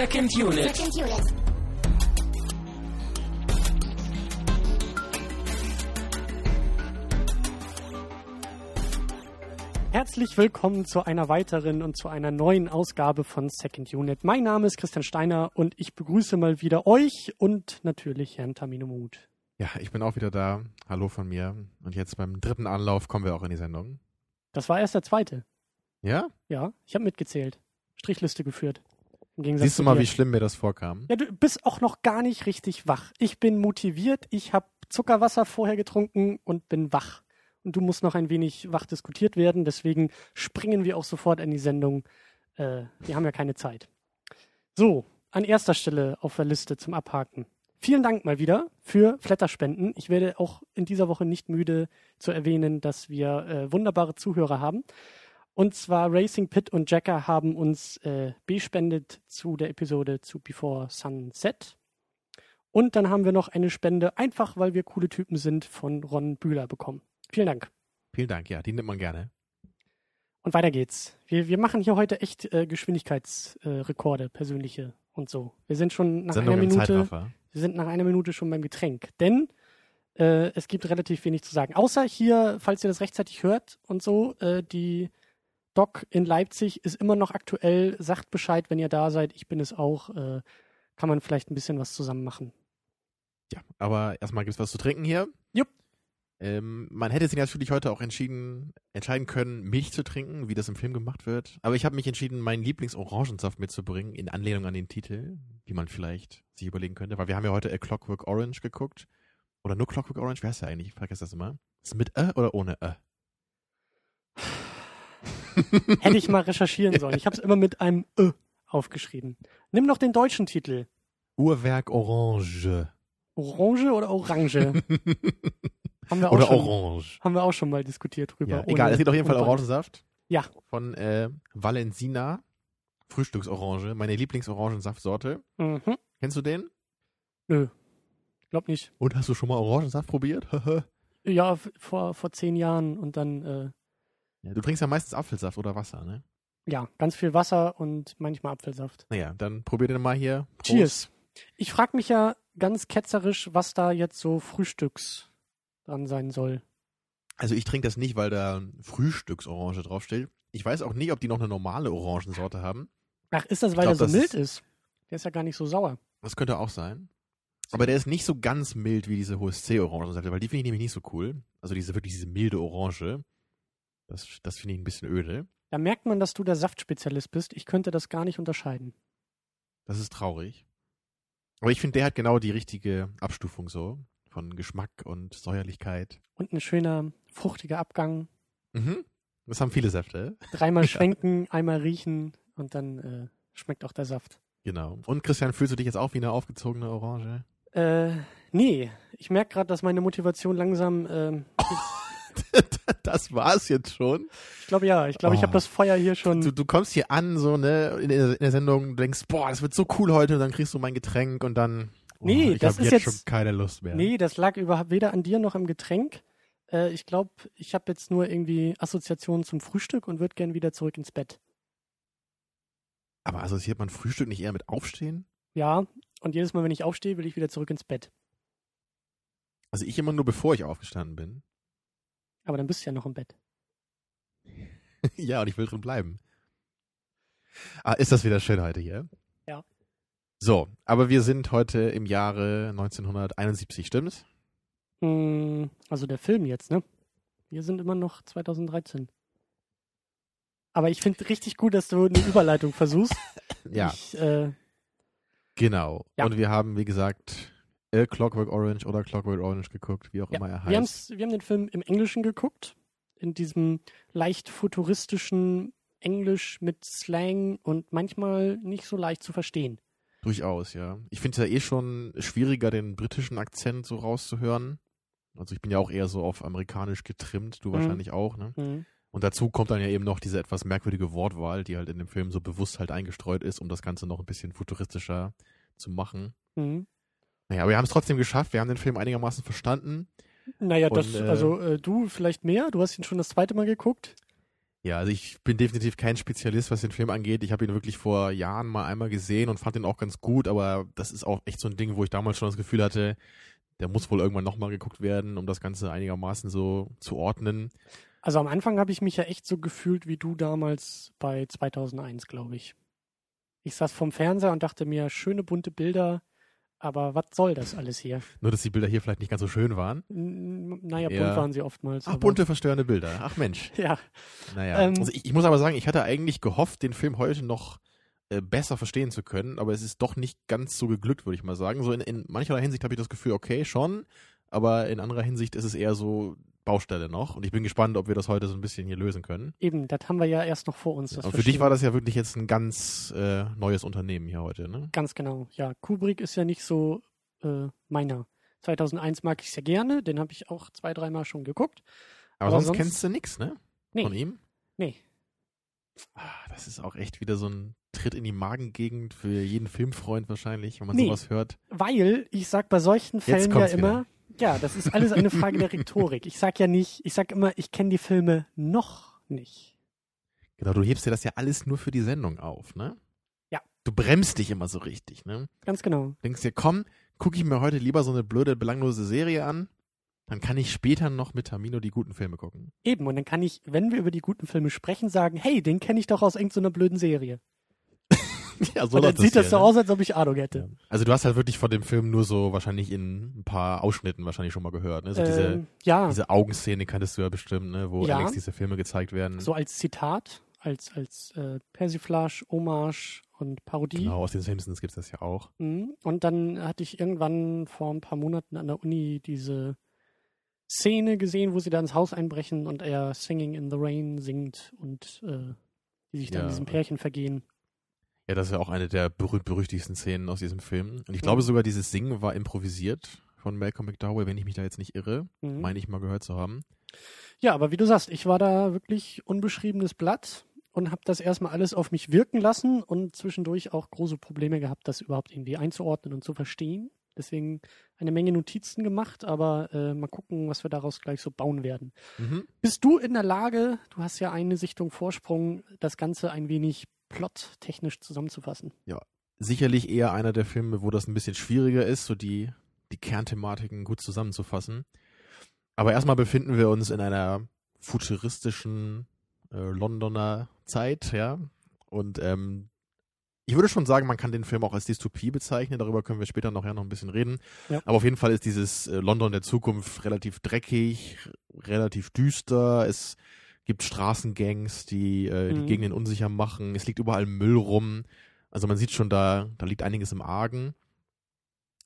Second Unit. Second Unit. Herzlich willkommen zu einer weiteren und zu einer neuen Ausgabe von Second Unit. Mein Name ist Christian Steiner und ich begrüße mal wieder euch und natürlich Herrn Tamino Mut. Ja, ich bin auch wieder da. Hallo von mir. Und jetzt beim dritten Anlauf kommen wir auch in die Sendung. Das war erst der zweite. Ja? Ja, ich habe mitgezählt. Strichliste geführt. Siehst du mal, wie schlimm mir das vorkam? Ja, du bist auch noch gar nicht richtig wach. Ich bin motiviert, ich habe Zuckerwasser vorher getrunken und bin wach. Und du musst noch ein wenig wach diskutiert werden, deswegen springen wir auch sofort in die Sendung. Äh, wir haben ja keine Zeit. So, an erster Stelle auf der Liste zum Abhaken. Vielen Dank mal wieder für Flatterspenden. Ich werde auch in dieser Woche nicht müde zu erwähnen, dass wir äh, wunderbare Zuhörer haben. Und zwar Racing Pit und Jacker haben uns äh, bespendet zu der Episode zu Before Sunset. Und dann haben wir noch eine Spende, einfach weil wir coole Typen sind, von Ron Bühler bekommen. Vielen Dank. Vielen Dank, ja, die nimmt man gerne. Und weiter geht's. Wir, wir machen hier heute echt äh, Geschwindigkeitsrekorde, äh, persönliche und so. Wir sind schon nach Sendung einer Minute. Wir sind nach einer Minute schon beim Getränk. Denn äh, es gibt relativ wenig zu sagen. Außer hier, falls ihr das rechtzeitig hört und so, äh, die Doc in Leipzig ist immer noch aktuell. Sagt Bescheid, wenn ihr da seid. Ich bin es auch. Äh, kann man vielleicht ein bisschen was zusammen machen. Ja, aber erstmal gibt's was zu trinken hier. Jupp. Ähm, man hätte sich natürlich heute auch entschieden, entscheiden können, Milch zu trinken, wie das im Film gemacht wird. Aber ich habe mich entschieden, meinen Lieblingsorangensaft mitzubringen, in Anlehnung an den Titel, wie man vielleicht sich überlegen könnte. Weil wir haben ja heute A Clockwork Orange geguckt. Oder nur Clockwork Orange, wer heißt der eigentlich? Ich vergesse das immer. Ist es mit Ä oder ohne Ä? Hätte ich mal recherchieren sollen. Ich habe es immer mit einem Ö aufgeschrieben. Nimm noch den deutschen Titel. Uhrwerk Orange. Orange oder Orange? Haben wir auch Oder schon, Orange. Haben wir auch schon mal diskutiert drüber. Ja, egal, es gibt auf jeden Fall. Orangensaft. Ja. Von äh, Valensina. Frühstücksorange. Meine Lieblingsorangensaftsorte. Mhm. Kennst du den? Nö. Glaub nicht. Und hast du schon mal Orangensaft probiert? Ja, vor, vor zehn Jahren und dann, äh, ja, du trinkst ja meistens Apfelsaft oder Wasser, ne? ja, ganz viel Wasser und manchmal Apfelsaft. Naja, dann probier den mal hier. Prost. Cheers. Ich frage mich ja ganz ketzerisch, was da jetzt so Frühstücks dran sein soll. Also ich trinke das nicht, weil da Frühstücksorange draufsteht. Ich weiß auch nicht, ob die noch eine normale Orangensorte haben. Ach, ist das, weil glaub, der so mild ist- ist? Der ist ja gar nicht so sauer. Das könnte auch sein. Aber der ist nicht so ganz mild wie diese HSC-Orangensäfte, weil die finde ich nämlich nicht so cool. Also diese wirklich diese milde Orange. Das, das finde ich ein bisschen öde. Da merkt man, dass du der Saftspezialist bist. Ich könnte das gar nicht unterscheiden. Das ist traurig. Aber ich finde, der hat genau die richtige Abstufung so. Von Geschmack und Säuerlichkeit. Und ein schöner, fruchtiger Abgang. Mhm. Das haben viele Säfte. Dreimal schwenken, einmal riechen und dann äh, schmeckt auch der Saft. Genau. Und Christian, fühlst du dich jetzt auch wie eine aufgezogene Orange? Äh, nee. Ich merke gerade, dass meine Motivation langsam. ähm, das war's jetzt schon. ich glaube ja. Ich glaube, ich Oh. habe das Feuer hier schon. Du, du kommst hier an, so, ne, in der, in der Sendung, du denkst, boah, das wird so cool heute, und dann kriegst du mein Getränk und dann. Oh, Nee, ich das hab ist jetzt jetzt- schon keine Lust mehr. Nee, das lag überhaupt weder an dir noch am Getränk. Äh, ich glaube, ich habe jetzt nur irgendwie Assoziationen zum Frühstück und würde gern wieder zurück ins Bett. Aber assoziiert man Frühstück nicht eher mit Aufstehen? Ja, und jedes Mal, wenn ich aufstehe, will ich wieder zurück ins Bett. Also ich immer nur bevor ich aufgestanden bin. Aber dann bist du ja noch im Bett. ja, und ich will drin bleiben. Ah, ist das wieder schön heute hier? Ja. So, aber wir sind heute im Jahre 1971, stimmt's? Mm, Also der Film jetzt, ne? Wir sind immer noch 2013. Aber ich finde richtig gut, dass du eine Überleitung versuchst. Ja, Ich, äh, genau. Ja. Und wir haben, wie gesagt, A Clockwork Orange oder Clockwork Orange geguckt, wie auch Ja, immer er wir, heißt. haben's, wir haben den Film im Englischen geguckt. In diesem leicht futuristischen Englisch mit Slang und manchmal nicht so leicht zu verstehen. Durchaus, ja. Ich finde es ja eh schon schwieriger, den britischen Akzent so rauszuhören. Also ich bin ja auch eher so auf amerikanisch getrimmt, du Mhm. wahrscheinlich auch, ne? Mhm. Und dazu kommt dann ja eben noch diese etwas merkwürdige Wortwahl, die halt in dem Film so bewusst halt eingestreut ist, um das Ganze noch ein bisschen futuristischer zu machen. Mhm. Naja, aber wir haben es trotzdem geschafft. Wir haben den Film einigermaßen verstanden. Naja, Und, das, äh, also äh, du vielleicht mehr. Du hast ihn schon das zweite Mal geguckt. Ja, also ich bin definitiv kein Spezialist, was den Film angeht. Ich habe ihn wirklich vor Jahren mal einmal gesehen und fand ihn auch ganz gut, aber das ist auch echt so ein Ding, wo ich damals schon das Gefühl hatte, der muss wohl irgendwann nochmal geguckt werden, um das Ganze einigermaßen so zu ordnen. Also am Anfang habe ich mich ja echt so gefühlt wie du damals bei 2001, glaube ich. Ich saß vom Fernseher und dachte mir, schöne bunte Bilder, aber was soll das alles hier? Nur, dass die Bilder hier vielleicht nicht ganz so schön waren. N naja, Ja. bunt waren sie oftmals. Ach, bunte, verstörende Bilder. Ach Mensch. Ja, Naja. Ähm, also ich, ich muss aber sagen, ich hatte eigentlich gehofft, den Film heute noch äh, besser verstehen zu können, aber es ist doch nicht ganz so geglückt, würde ich mal sagen. So in, in mancherlei Hinsicht habe ich das Gefühl, okay, schon, aber in anderer Hinsicht ist es eher so Baustelle noch und ich bin gespannt, ob wir das heute so ein bisschen hier lösen können. eben, das haben wir ja erst noch vor uns. Das Aber für dich war das ja wirklich jetzt ein ganz äh, neues Unternehmen hier heute, ne? Ganz genau, ja. Kubrick ist ja nicht so äh, meiner. 2001 mag ich sehr gerne, den habe ich auch zwei, dreimal schon geguckt. Aber, Aber sonst, sonst- kennst du nichts, ne? Nee. Von ihm? Nee, Ah, das ist auch echt wieder so ein Tritt in die Magengegend für jeden Filmfreund wahrscheinlich, wenn man Nee. sowas hört. weil ich sag bei solchen Fällen ja immer, ja, das ist alles eine Frage der Rhetorik. Ich sag ja nicht, ich sag immer, ich kenne die Filme noch nicht. Genau, du hebst dir das ja alles nur für die Sendung auf, ne? Ja. Du bremst dich immer so richtig, ne? Ganz genau. Denkst dir, komm, gucke ich mir heute lieber so eine blöde, belanglose Serie an, dann kann ich später noch mit Tamino die guten Filme gucken. Eben, und dann kann ich, wenn wir über die guten Filme sprechen, sagen, hey, den kenne ich doch aus irgendeiner blöden Serie. ja, und dann sieht das so ne? aus, als ob ich Ahnung hätte. Also du hast halt wirklich von dem Film nur so wahrscheinlich in ein paar Ausschnitten wahrscheinlich schon mal gehört, ne? So diese, Ähm, ja, diese Augenszene kanntest du ja bestimmt, ne? Wo Ja. Alex diese Filme gezeigt werden. so als Zitat, als, als äh, Persiflage, Hommage und Parodie. Genau, aus den Simpsons gibt's das ja auch. Mhm. Und dann hatte ich irgendwann vor ein paar Monaten an der Uni diese Szene gesehen, wo sie da ins Haus einbrechen und er Singing in the Rain singt und äh, die sich dann Ja. in diesem Pärchen vergehen. Ja, das ist ja auch eine der berühmt-berüchtigsten Szenen aus diesem Film. Und ich glaube sogar, dieses Singen war improvisiert von Malcolm McDowell, wenn ich mich da jetzt nicht irre. Mhm. Meine ich mal gehört zu haben. Ja, aber wie du sagst, ich war da wirklich unbeschriebenes Blatt und habe das erstmal alles auf mich wirken lassen und zwischendurch auch große Probleme gehabt, das überhaupt irgendwie einzuordnen und zu verstehen. Deswegen eine Menge Notizen gemacht, aber äh, mal gucken, was wir daraus gleich so bauen werden. Mhm. Bist du in der Lage, du hast ja eine Sichtung Vorsprung, das Ganze ein wenig plottechnisch zusammenzufassen? Sicherlich eher einer der Filme, wo das ein bisschen schwieriger ist, so die, die Kernthematiken gut zusammenzufassen. Aber erstmal befinden wir uns in einer futuristischen äh, Londoner Zeit, ja. Und ähm, ich würde schon sagen, man kann den Film auch als Dystopie bezeichnen. Darüber können wir später noch ja noch ein bisschen reden. Ja. Aber auf jeden Fall ist dieses äh, London der Zukunft relativ dreckig, relativ düster. Es gibt Straßengangs, die äh, die Mhm. Gegenden unsicher machen. Es liegt überall Müll rum. Also man sieht schon, da, da liegt einiges im Argen.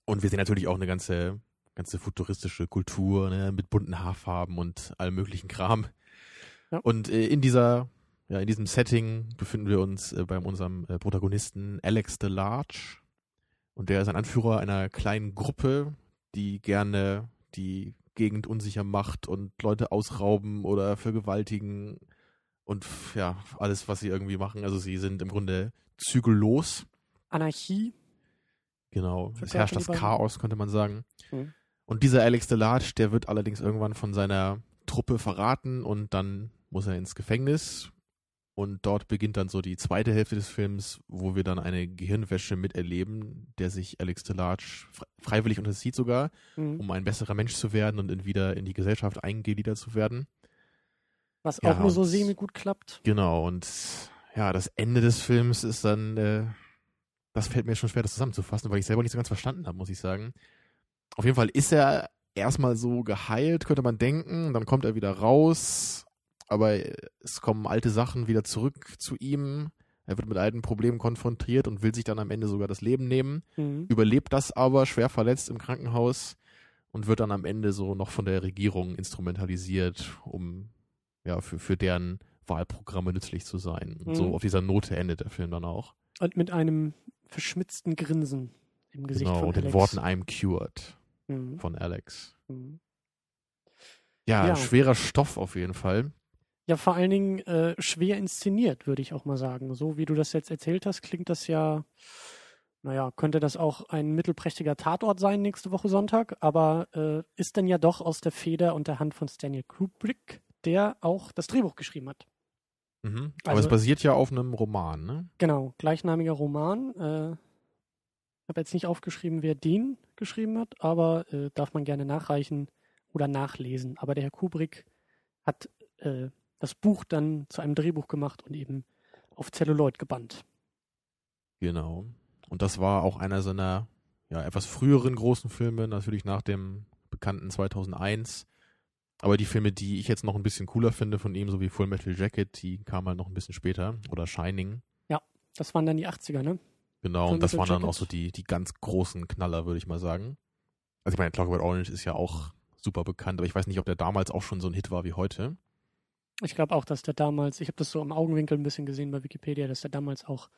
Und wir sehen natürlich auch eine ganze, ganze futuristische Kultur, ne, mit bunten Haarfarben und allem möglichen Kram. Ja. Und äh, in dieser, ja, in diesem Setting befinden wir uns äh, bei unserem äh, Protagonisten Alex the Large. Und der ist ein Anführer einer kleinen Gruppe, die gerne die Gegend unsicher macht und Leute ausrauben oder vergewaltigen und ja, alles, was sie irgendwie machen. Also sie sind im Grunde zügellos. Anarchie, Genau. Für Es herrscht das Chaos, könnte man sagen. Mhm. Und dieser Alex Delarge, der wird allerdings irgendwann von seiner Truppe verraten und dann muss er ins Gefängnis. Und dort beginnt dann so die zweite Hälfte des Films, wo wir dann eine Gehirnwäsche miterleben, der sich Alex Delarge fre- freiwillig unterzieht sogar, mhm. um ein besserer Mensch zu werden und in wieder in die Gesellschaft eingegliedert zu werden. was ja, auch nur so semi gut klappt. Genau, und ja, das Ende des Films ist dann, äh, das fällt mir schon schwer, das zusammenzufassen, weil ich selber nicht so ganz verstanden habe, muss ich sagen. Auf jeden Fall ist er erstmal so geheilt, könnte man denken, dann kommt er wieder raus, aber es kommen alte Sachen wieder zurück zu ihm. Er wird mit alten Problemen konfrontiert und will sich dann am Ende sogar das Leben nehmen, Mhm. überlebt das aber schwer verletzt im Krankenhaus und wird dann am Ende so noch von der Regierung instrumentalisiert, um ja für, für deren Wahlprogramme nützlich zu sein. Und Mhm. so auf dieser Note endet der Film dann auch. Und mit einem verschmitzten Grinsen im Gesicht genau, von und den Alex. Worten I'm cured Mhm. von Alex. Mhm. Ja, Ja. schwerer Stoff auf jeden Fall. Ja, vor allen Dingen äh, schwer inszeniert, würde ich auch mal sagen. So wie du das jetzt erzählt hast, klingt das ja, naja, könnte das auch ein mittelprächtiger Tatort sein nächste Woche Sonntag, aber äh, ist dann ja doch aus der Feder und der Hand von Stanley Kubrick, der auch das Drehbuch geschrieben hat. Mhm. Aber Also- es basiert ja auf einem Roman, ne? Genau, gleichnamiger Roman. Äh, ich habe jetzt nicht aufgeschrieben, wer den geschrieben hat, aber äh, darf man gerne nachreichen oder nachlesen. Aber der Herr Kubrick hat äh, das Buch dann zu einem Drehbuch gemacht und eben auf Celluloid gebannt. Genau. Und das war auch einer seiner ja, etwas früheren großen Filme, natürlich nach dem bekannten 2001. Aber die Filme, die ich jetzt noch ein bisschen cooler finde von ihm, so wie Full Metal Jacket, die kamen halt noch ein bisschen später. Oder Shining. Das waren dann die 80er, ne? Genau, Full und das Metal waren dann auch so die, die ganz großen Knaller, würde ich mal sagen. Also ich meine, Clockwork Orange ist ja auch super bekannt, aber ich weiß nicht, ob der damals auch schon so ein Hit war wie heute. Ich glaube auch, dass der damals, ich habe das so im Augenwinkel ein bisschen gesehen bei Wikipedia, dass der damals auch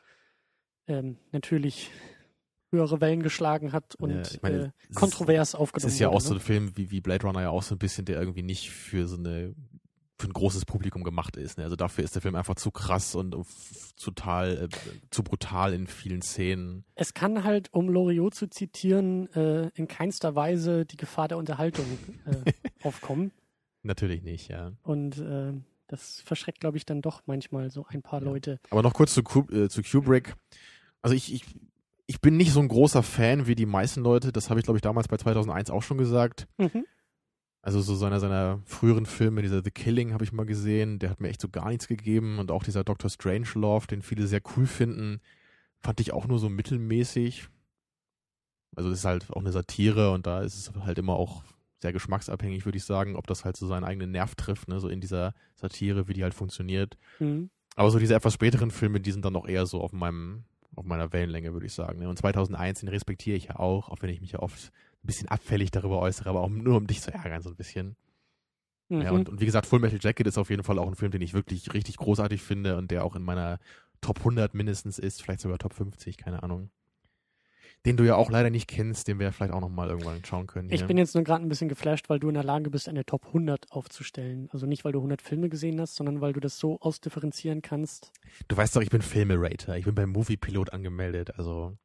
ähm, natürlich höhere Wellen geschlagen hat und Ja, ich meine, äh, es ist- kontrovers Es aufgenommen ist ja auch wurde. so ne? ein Film wie, wie Blade Runner ja auch so ein bisschen, der irgendwie nicht für so eine für ein großes Publikum gemacht ist. Ne? Also dafür ist der Film einfach zu krass und total äh, zu brutal in vielen Szenen. Es kann halt, um Loriot zu zitieren, äh, in keinster Weise die Gefahr der Unterhaltung äh, aufkommen. Natürlich nicht, ja. Und äh, das verschreckt, glaube ich, dann doch manchmal so ein paar Ja. Leute. Aber noch kurz zu, äh, zu Kubrick. Also ich, ich, ich bin nicht so ein großer Fan wie die meisten Leute. Das habe ich, glaube ich, damals bei 2001 auch schon gesagt. Mhm. Also so seiner seiner früheren Filme, dieser The Killing habe ich mal gesehen, der hat mir echt so gar nichts gegeben und auch dieser Dr. Strangelove, den viele sehr cool finden, fand ich auch nur so mittelmäßig. Also das ist halt auch eine Satire und da ist es halt immer auch sehr geschmacksabhängig, würde ich sagen, ob das halt so seinen eigenen Nerv trifft, ne, so in dieser Satire, wie die halt funktioniert. Mhm. Aber so diese etwas späteren Filme, die sind dann noch eher so auf meinem auf meiner Wellenlänge, würde ich sagen. ne. Und 2001, den respektiere ich ja auch, auch wenn ich mich ja oft ein bisschen abfällig darüber äußere, aber auch nur um dich zu ärgern so ein bisschen. Mhm. Ja, und, und wie gesagt, Full Metal Jacket ist auf jeden Fall auch ein Film, den ich wirklich richtig großartig finde und der auch in meiner Top 100 mindestens ist, vielleicht sogar Top 50, keine Ahnung. Den du ja auch leider nicht kennst, den wir vielleicht auch noch mal irgendwann schauen können. ich hier. bin jetzt nur gerade ein bisschen geflasht, weil du in der Lage bist, eine Top 100 aufzustellen. Also nicht, weil du 100 Filme gesehen hast, sondern weil du das so ausdifferenzieren kannst. Du weißt doch, ich bin Filmerater. Ich bin beim Moviepilot angemeldet. Also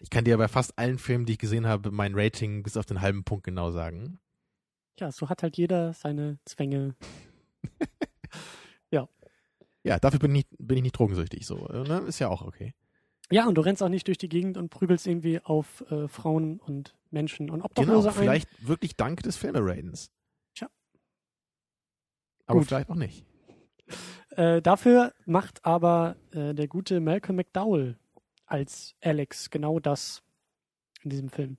ich kann dir bei fast allen Filmen, die ich gesehen habe, mein Rating bis auf den halben Punkt genau sagen. Ja, so hat halt jeder seine Zwänge. Ja, dafür bin ich, bin ich nicht drogensüchtig. So, ne? Ist ja auch okay. Ja, und du rennst auch nicht durch die Gegend und prügelst irgendwie auf äh, Frauen und Menschen und Genau, Obdachlose ein. vielleicht wirklich dank des Filmeratens. Tja. Aber Gut. vielleicht auch nicht. Äh, dafür macht aber äh, der gute Malcolm McDowell als Alex genau das in diesem Film.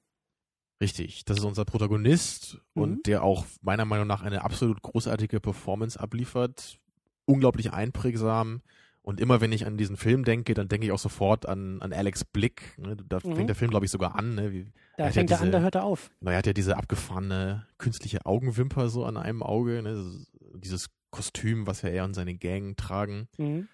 Richtig, das ist unser Protagonist Mhm. und der auch meiner Meinung nach eine absolut großartige Performance abliefert. Unglaublich einprägsam. Und immer wenn ich an diesen Film denke, dann denke ich auch sofort an, an Alex Blick. Ne? Da Mhm. fängt der Film, glaube ich, sogar an. Ne? Wie, Da hat ja fängt er an, diese- da hört er auf. na, er hat ja diese abgefahrene künstliche Augenwimper so an einem Auge. Ne? Dieses Kostüm, was ja er und seine Gang tragen. Mhm.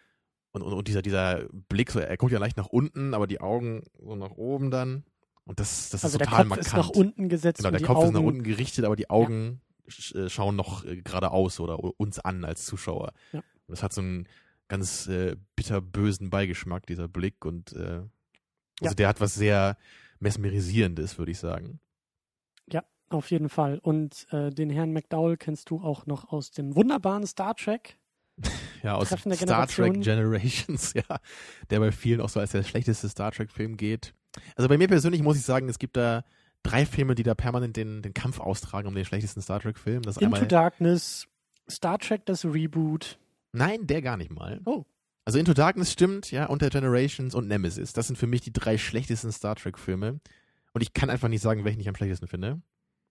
Und, und, und dieser, dieser Blick, so, er guckt ja leicht nach unten, aber die Augen so nach oben dann. Und das, das Also ist der total Kopf markant. ist nach unten gesetzt Genau, der Kopf Augen, ist nach unten gerichtet, aber die Augen sch äh, schauen noch äh, geradeaus oder uns an als Zuschauer. Ja. Und das hat so einen ganz äh, bitterbösen Beigeschmack, dieser Blick. Und äh, also Ja. der hat was sehr mesmerisierendes, würde ich sagen. Auf jeden Fall. Und äh, den Herrn McDowell kennst du auch noch aus dem wunderbaren Star Trek. Ja, aus Treffen der Star Trek Generation. Generations, ja. Der bei vielen auch so als der schlechteste Star Trek-Film geht. Also bei mir persönlich muss ich sagen, es gibt da drei Filme, die da permanent den, den Kampf austragen um den schlechtesten Star Trek-Film. Into einmal. Darkness, Star Trek, das Reboot. Nein, der gar nicht mal. Oh. Also Into Darkness stimmt, ja, und der Generations und Nemesis. Das sind für mich die drei schlechtesten Star Trek-Filme. Und ich kann einfach nicht sagen, welchen ich am schlechtesten finde.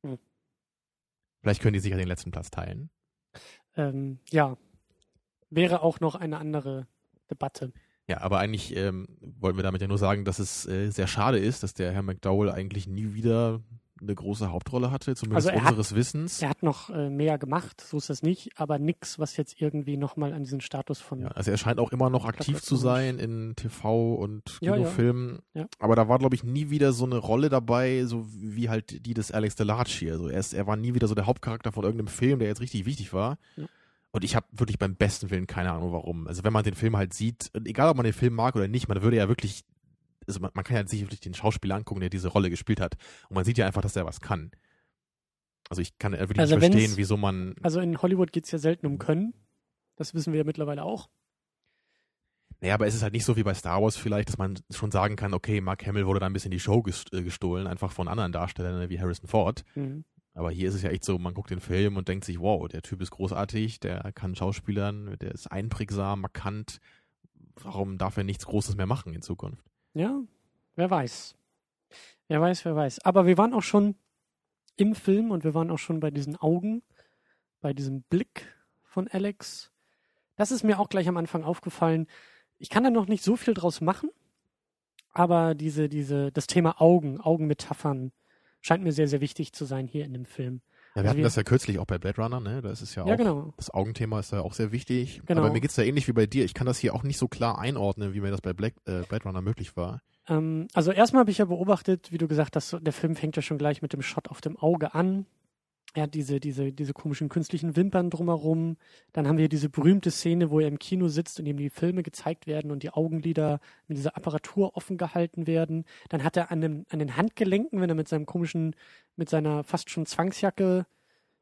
Hm. Vielleicht können die sich ja den letzten Platz teilen. Ähm, ja, wäre auch noch eine andere Debatte. Ja, aber eigentlich ähm, wollten wir damit ja nur sagen, dass es äh, sehr schade ist, dass der Herr McDowell eigentlich nie wieder eine große Hauptrolle hatte, zumindest Also er hat- unseres Wissens. Er hat noch äh, mehr gemacht, so ist das nicht, aber nix, was jetzt irgendwie nochmal an diesen Status von. Ja, also er scheint auch immer noch aktiv zu sein in TV und Ja. Kinofilmen. Ja. Aber da war, glaube ich, nie wieder so eine Rolle dabei, so wie halt die des Alex Delarchi. Also er, ist, er war nie wieder so der Hauptcharakter von irgendeinem Film, der jetzt richtig wichtig war. Und ich habe wirklich beim besten Willen keine Ahnung warum. Also wenn man den Film halt sieht, egal ob man den Film mag oder nicht, man würde ja wirklich, also man, man kann ja sich wirklich den Schauspieler angucken, der diese Rolle gespielt hat. Und man sieht ja einfach, dass er was kann. Also ich kann wirklich Also nicht verstehen, wieso man Also in Hollywood geht es ja selten um Können. Das wissen wir ja mittlerweile auch. Naja, aber es ist halt nicht so wie bei Star Wars vielleicht, dass man schon sagen kann, okay, Mark Hamill wurde da ein bisschen die Show äh, gestohlen, einfach von anderen Darstellern ne, wie Harrison Ford. Mhm. Aber hier ist es ja echt so, man guckt den Film und denkt sich, wow, der Typ ist großartig, der kann Schauspielern, der ist einprägsam, markant. Warum darf er nichts Großes mehr machen in Zukunft? Ja, wer weiß. Wer weiß, wer weiß. Aber wir waren auch schon im Film und wir waren auch schon bei diesen Augen, bei diesem Blick von Alex. Das ist mir auch gleich am Anfang aufgefallen. Ich kann da noch nicht so viel draus machen, aber diese, diese, das Thema Augen, Augenmetaphern scheint mir sehr, sehr wichtig zu sein hier in dem Film. Ja, wir Also hatten wir- das ja kürzlich auch bei Blade Runner, ne? Da ist es ja, Ja, auch, genau. das Augenthema ist da auch sehr wichtig. Genau. Aber mir geht's da ähnlich wie bei dir. Ich kann das hier auch nicht so klar einordnen, wie mir das bei Black, äh, Blade Runner möglich war. Ähm, also erstmal habe ich ja beobachtet, wie du gesagt hast, der Film fängt ja schon gleich mit dem Shot auf dem Auge an. Er hat diese, diese, diese komischen künstlichen Wimpern drumherum. Dann haben wir diese berühmte Szene, wo er im Kino sitzt und ihm die Filme gezeigt werden und die Augenlider mit dieser Apparatur offen gehalten werden. Dann hat er an, dem, an den Handgelenken, wenn er mit seinem komischen, mit seiner fast schon Zwangsjacke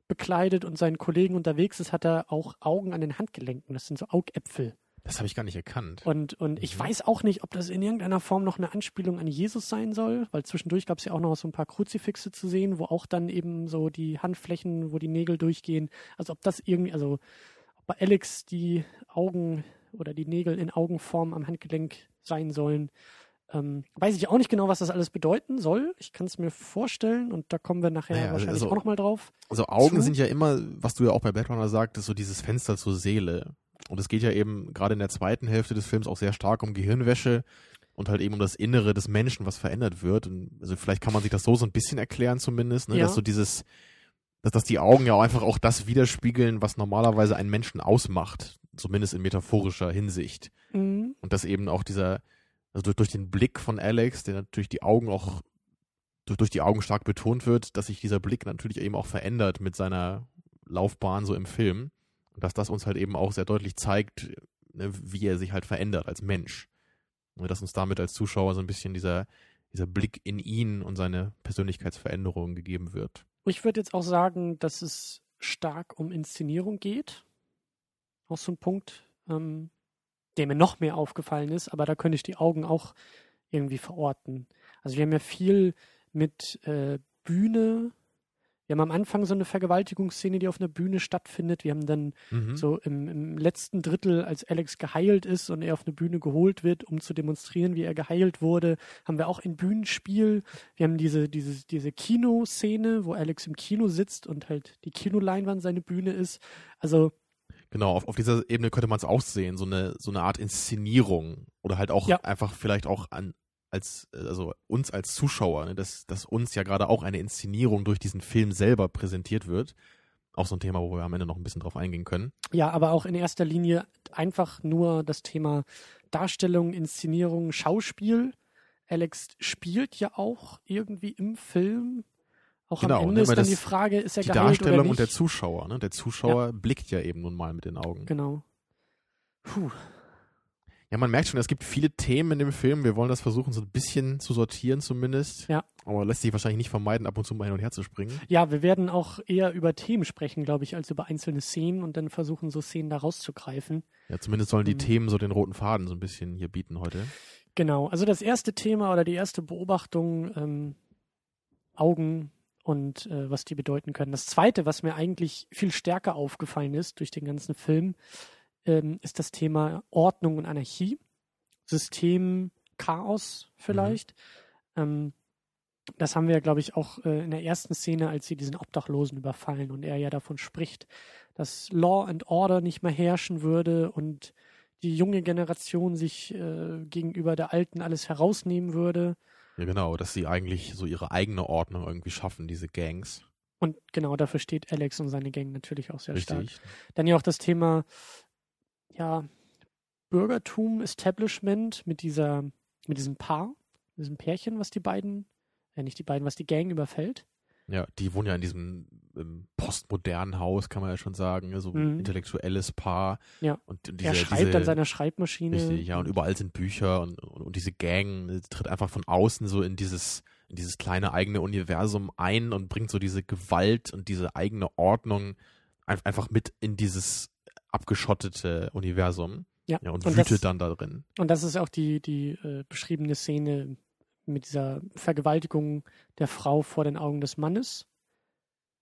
bekleidet und seinen Kollegen unterwegs ist, hat er auch Augen an den Handgelenken. Das sind so Augäpfel. Das habe ich gar nicht erkannt. Und, und ich Mhm. weiß auch nicht, ob das in irgendeiner Form noch eine Anspielung an Jesus sein soll, weil zwischendurch gab es ja auch noch so ein paar Kruzifixe zu sehen, wo auch dann eben so die Handflächen, wo die Nägel durchgehen. Also ob das irgendwie, also ob bei Alex die Augen oder die Nägel in Augenform am Handgelenk sein sollen. Ähm, weiß ich auch nicht genau, was das alles bedeuten soll. Ich kann es mir vorstellen und da kommen wir nachher Naja, wahrscheinlich also- auch nochmal drauf. Also Augen zu. sind ja immer, was du ja auch bei Blade Runner sagtest, so dieses Fenster zur Seele. Und es geht ja eben gerade in der zweiten Hälfte des Films auch sehr stark um Gehirnwäsche und halt eben um das Innere des Menschen, was verändert wird. Und also vielleicht kann man sich das so so ein bisschen erklären zumindest, ne? Ja. dass so dieses, dass, dass die Augen ja auch einfach auch das widerspiegeln, was normalerweise einen Menschen ausmacht, zumindest in metaphorischer Hinsicht. Mhm. Und dass eben auch dieser, also durch, durch den Blick von Alex, der natürlich die Augen auch, durch, durch die Augen stark betont wird, dass sich dieser Blick natürlich eben auch verändert mit seiner Laufbahn so im Film. Und dass das uns halt eben auch sehr deutlich zeigt, ne, wie er sich halt verändert als Mensch. Und dass uns damit als Zuschauer so ein bisschen dieser, dieser Blick in ihn und seine Persönlichkeitsveränderung gegeben wird. Ich würde jetzt auch sagen, dass es stark um Inszenierung geht. Auch so ein Punkt, ähm, der mir noch mehr aufgefallen ist, aber da könnte ich die Augen auch irgendwie verorten. Also wir haben ja viel mit äh, Bühne. Wir haben am Anfang so eine Vergewaltigungsszene, die auf einer Bühne stattfindet. Wir haben dann Mhm. so im, im letzten Drittel, als Alex geheilt ist und er auf eine Bühne geholt wird, um zu demonstrieren, wie er geheilt wurde, haben wir auch ein Bühnenspiel. Wir haben diese, diese, diese Kinoszene, wo Alex im Kino sitzt und halt die Kinoleinwand seine Bühne ist. Also, Genau, auf, auf dieser Ebene könnte man es auch sehen, so eine, so eine Art Inszenierung oder halt auch Ja. einfach vielleicht auch an als äh, also uns als Zuschauer, ne, dass, dass uns ja gerade auch eine Inszenierung durch diesen Film selber präsentiert wird. Auch so ein Thema, wo wir am Ende noch ein bisschen drauf eingehen können. ja, aber auch in erster Linie einfach nur das Thema Darstellung, Inszenierung, Schauspiel. Alex spielt ja auch irgendwie im Film. Auch Genau, am Ende ne, ist dann das- die Frage, ist er Die Darstellung und der Zuschauer, ne? Der Zuschauer blickt ja eben nun mal mit den Augen. Genau. Puh. Ja, man merkt schon, es gibt viele Themen in dem Film. Wir wollen das versuchen, so ein bisschen zu sortieren zumindest. Ja. Aber lässt sich wahrscheinlich nicht vermeiden, ab und zu mal hin und her zu springen. Ja, wir werden auch eher über Themen sprechen, glaube ich, als über einzelne Szenen und dann versuchen, so Szenen da rauszugreifen. Ja, zumindest sollen die Mhm. Themen so den roten Faden so ein bisschen hier bieten heute. Genau, also das erste Thema oder die erste Beobachtung, ähm, Augen und äh, was die bedeuten können. Das zweite, was mir eigentlich viel stärker aufgefallen ist durch den ganzen Film, ähm, ist das Thema Ordnung und Anarchie. System, Chaos vielleicht. Ähm, das haben wir, glaube ich, auch äh, in der ersten Szene, als sie diesen Obdachlosen überfallen und er ja davon spricht, dass Law and Order nicht mehr herrschen würde und die junge Generation sich äh, gegenüber der alten alles herausnehmen würde. Ja, genau, dass sie eigentlich so ihre eigene Ordnung irgendwie schaffen, diese Gangs. Und genau dafür steht Alex und seine Gang natürlich auch sehr stark. Richtig. Dann ja auch das Thema, ja, Bürgertum, Establishment mit dieser, mit diesem Paar, diesem Pärchen, was die beiden, ja nicht die beiden, was die Gang überfällt. Ja, die wohnen ja in diesem postmodernen Haus, kann man ja schon sagen. So ein Mhm. intellektuelles Paar. Ja. Und diese, er schreibt diese, an seiner Schreibmaschine. Richtig, ja, und überall sind Bücher und, und, und diese Gang äh, tritt einfach von außen so in dieses, in dieses kleine eigene Universum ein und bringt so diese Gewalt und diese eigene Ordnung ein, einfach mit in dieses abgeschottete Universum. Ja, Ja, und, Und wütet das- dann da drin. Und das ist auch die, die äh, beschriebene Szene mit dieser Vergewaltigung der Frau vor den Augen des Mannes,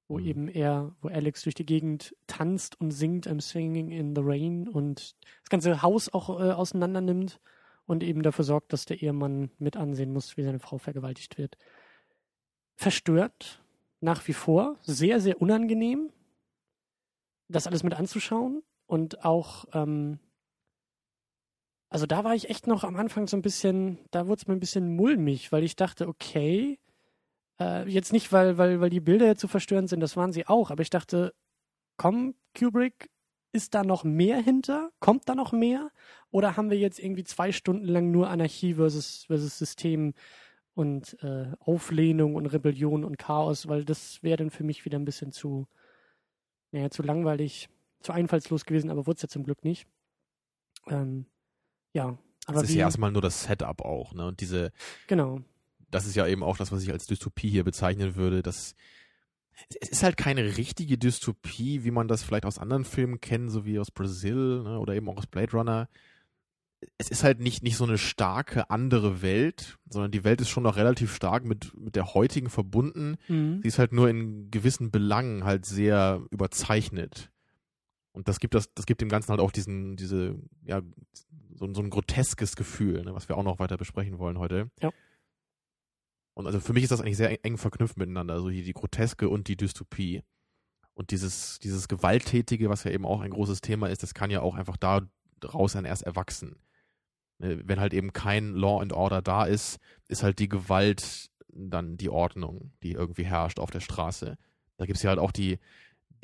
wo Mhm. eben er, wo Alex durch die Gegend tanzt und singt I'm Singing in the Rain und das ganze Haus auch äh, auseinander nimmt und eben dafür sorgt, dass der Ehemann mit ansehen muss, wie seine Frau vergewaltigt wird. Verstört, nach wie vor, sehr, sehr unangenehm, das alles mit anzuschauen und auch ähm, also da war ich echt noch am Anfang so ein bisschen, da wurde es mir ein bisschen mulmig, weil ich dachte, okay, äh, jetzt nicht, weil, weil, weil die Bilder jetzt so verstörend sind, das waren sie auch, aber ich dachte, komm, Kubrick, ist da noch mehr hinter? Kommt da noch mehr? Oder haben wir jetzt irgendwie zwei Stunden lang nur Anarchie versus, versus System und äh, Auflehnung und Rebellion und Chaos? Weil das wäre dann für mich wieder ein bisschen zu, naja, zu langweilig, zu einfallslos gewesen, aber wurde es ja zum Glück nicht. Ähm, ja, aber Das ist ja erstmal nur das Setup auch, ne? Und diese, genau. das ist ja eben auch das, was ich als Dystopie hier bezeichnen würde. Das, es ist halt keine richtige Dystopie, wie man das vielleicht aus anderen Filmen kennt, so wie aus Brazil ne, oder eben auch aus Blade Runner. Es ist halt nicht, nicht so eine starke andere Welt, sondern die Welt ist schon noch relativ stark mit, mit der heutigen verbunden. Mhm. Sie ist halt nur in gewissen Belangen halt sehr überzeichnet. Und das gibt das, das gibt dem Ganzen halt auch diesen, diese, ja, so, so ein groteskes Gefühl, ne, was wir auch noch weiter besprechen wollen heute. Ja. Und also für mich ist das eigentlich sehr eng, verknüpft miteinander, also hier die Groteske und die Dystopie. Und dieses, dieses Gewalttätige, was ja eben auch ein großes Thema ist, das kann ja auch einfach daraus dann erst erwachsen. Ne, Wenn halt eben kein Law and Order da ist, ist halt die Gewalt dann die Ordnung, die irgendwie herrscht auf der Straße. Da gibt's ja halt auch die,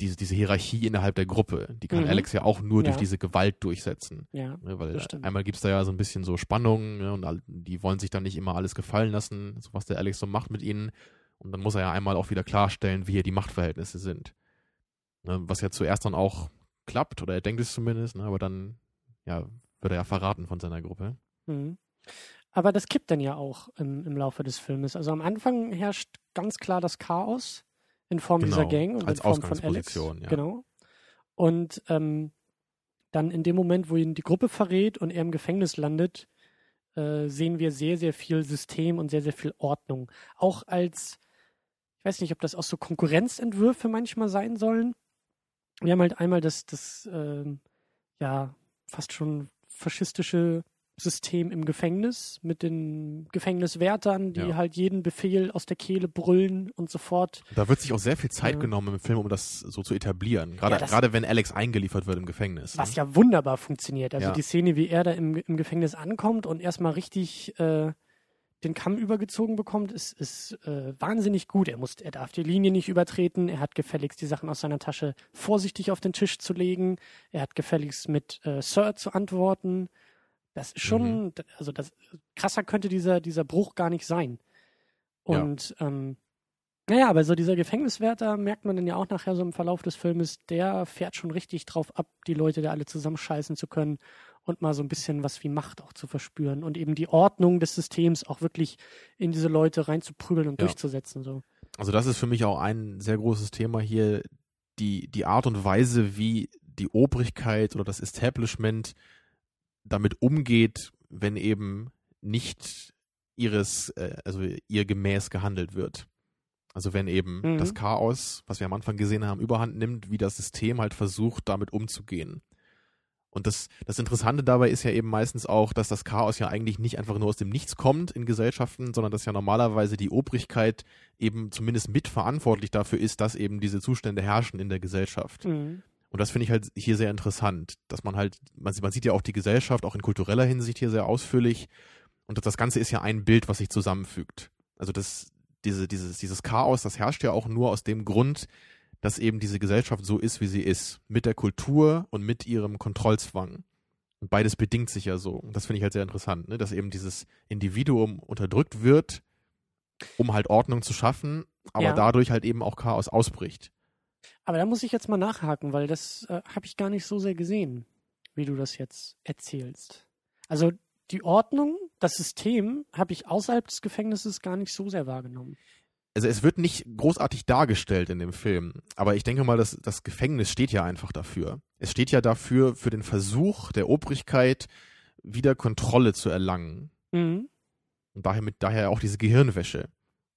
diese, diese Hierarchie innerhalb der Gruppe. Die kann Mhm. Alex ja auch nur durch Ja. diese Gewalt durchsetzen. Ja, Ne, weil einmal gibt's da ja so ein bisschen so Spannung ne, und die wollen sich dann nicht immer alles gefallen lassen, so was der Alex so macht mit ihnen. Und dann muss er ja einmal auch wieder klarstellen, wie hier die Machtverhältnisse sind. Ne, was ja zuerst dann auch klappt, oder er denkt es zumindest, ne, aber dann ja, wird er ja verraten von seiner Gruppe. Mhm. Aber das kippt dann ja auch im, im Laufe des Filmes. Also am Anfang herrscht ganz klar das Chaos in Form dieser Genau, Gang und als in Form von Alex. Ja. Genau. Und ähm, dann in dem Moment, wo ihn die Gruppe verrät und er im Gefängnis landet, äh, sehen wir sehr, sehr viel System und sehr, sehr viel Ordnung. Auch als, ich weiß nicht, ob das auch so Konkurrenzentwürfe manchmal sein sollen. Wir haben halt einmal das, das ähm, ja, fast schon faschistische System im Gefängnis mit den Gefängniswärtern, die Ja. halt jeden Befehl aus der Kehle brüllen und sofort. Da wird sich auch sehr viel Zeit Ja. genommen im Film, um das so zu etablieren. Gerade, Ja, gerade wenn Alex eingeliefert wird im Gefängnis. Was ne? ja wunderbar funktioniert. Also die Szene, wie er da im, im Gefängnis ankommt und erstmal richtig äh, den Kamm übergezogen bekommt, ist, ist äh, wahnsinnig gut. Er, muss, er darf die Linie nicht übertreten. Er hat gefälligst die Sachen aus seiner Tasche vorsichtig auf den Tisch zu legen. Er hat gefälligst mit äh, Sir zu antworten. Das ist schon, Mhm. also das krasser könnte dieser, dieser Bruch gar nicht sein. Ja. Und ähm, naja, aber so dieser Gefängniswärter merkt man dann ja auch nachher so im Verlauf des Filmes, der fährt schon richtig drauf ab, die Leute da alle zusammenscheißen zu können und mal so ein bisschen was wie Macht auch zu verspüren und eben die Ordnung des Systems auch wirklich in diese Leute reinzuprügeln und Ja. durchzusetzen. So. Also das ist für mich auch ein sehr großes Thema hier, die, die Art und Weise, wie die Obrigkeit oder das Establishment damit umgeht, wenn eben nicht ihres, äh, also ihr gemäß gehandelt wird. Also wenn eben Mhm. das Chaos, was wir am Anfang gesehen haben, überhand nimmt, wie das System halt versucht, damit umzugehen. Und das, das Interessante dabei ist ja eben meistens auch, dass das Chaos ja eigentlich nicht einfach nur aus dem Nichts kommt in Gesellschaften, sondern dass ja normalerweise die Obrigkeit eben zumindest mitverantwortlich dafür ist, dass eben diese Zustände herrschen in der Gesellschaft. Mhm. Und das finde ich halt hier sehr interessant, dass man halt, man, man sieht ja auch die Gesellschaft auch in kultureller Hinsicht hier sehr ausführlich und das, das Ganze ist ja ein Bild, was sich zusammenfügt. Also das, diese, dieses, dieses Chaos, das herrscht ja auch nur aus dem Grund, dass eben diese Gesellschaft so ist, wie sie ist, mit der Kultur und mit ihrem Kontrollzwang. Und beides bedingt sich ja so. Und das finde ich halt sehr interessant, ne? dass eben dieses Individuum unterdrückt wird, um halt Ordnung zu schaffen, aber Ja. dadurch halt eben auch Chaos ausbricht. Aber da muss ich jetzt mal nachhaken, weil das äh, habe ich gar nicht so sehr gesehen, wie du das jetzt erzählst. Also die Ordnung, das System habe ich außerhalb des Gefängnisses gar nicht so sehr wahrgenommen. also es wird nicht großartig dargestellt in dem Film, aber ich denke mal, dass das Gefängnis steht ja einfach dafür. Es steht ja dafür für den Versuch der Obrigkeit, wieder Kontrolle zu erlangen. Mhm. Und daher mit daher auch diese Gehirnwäsche.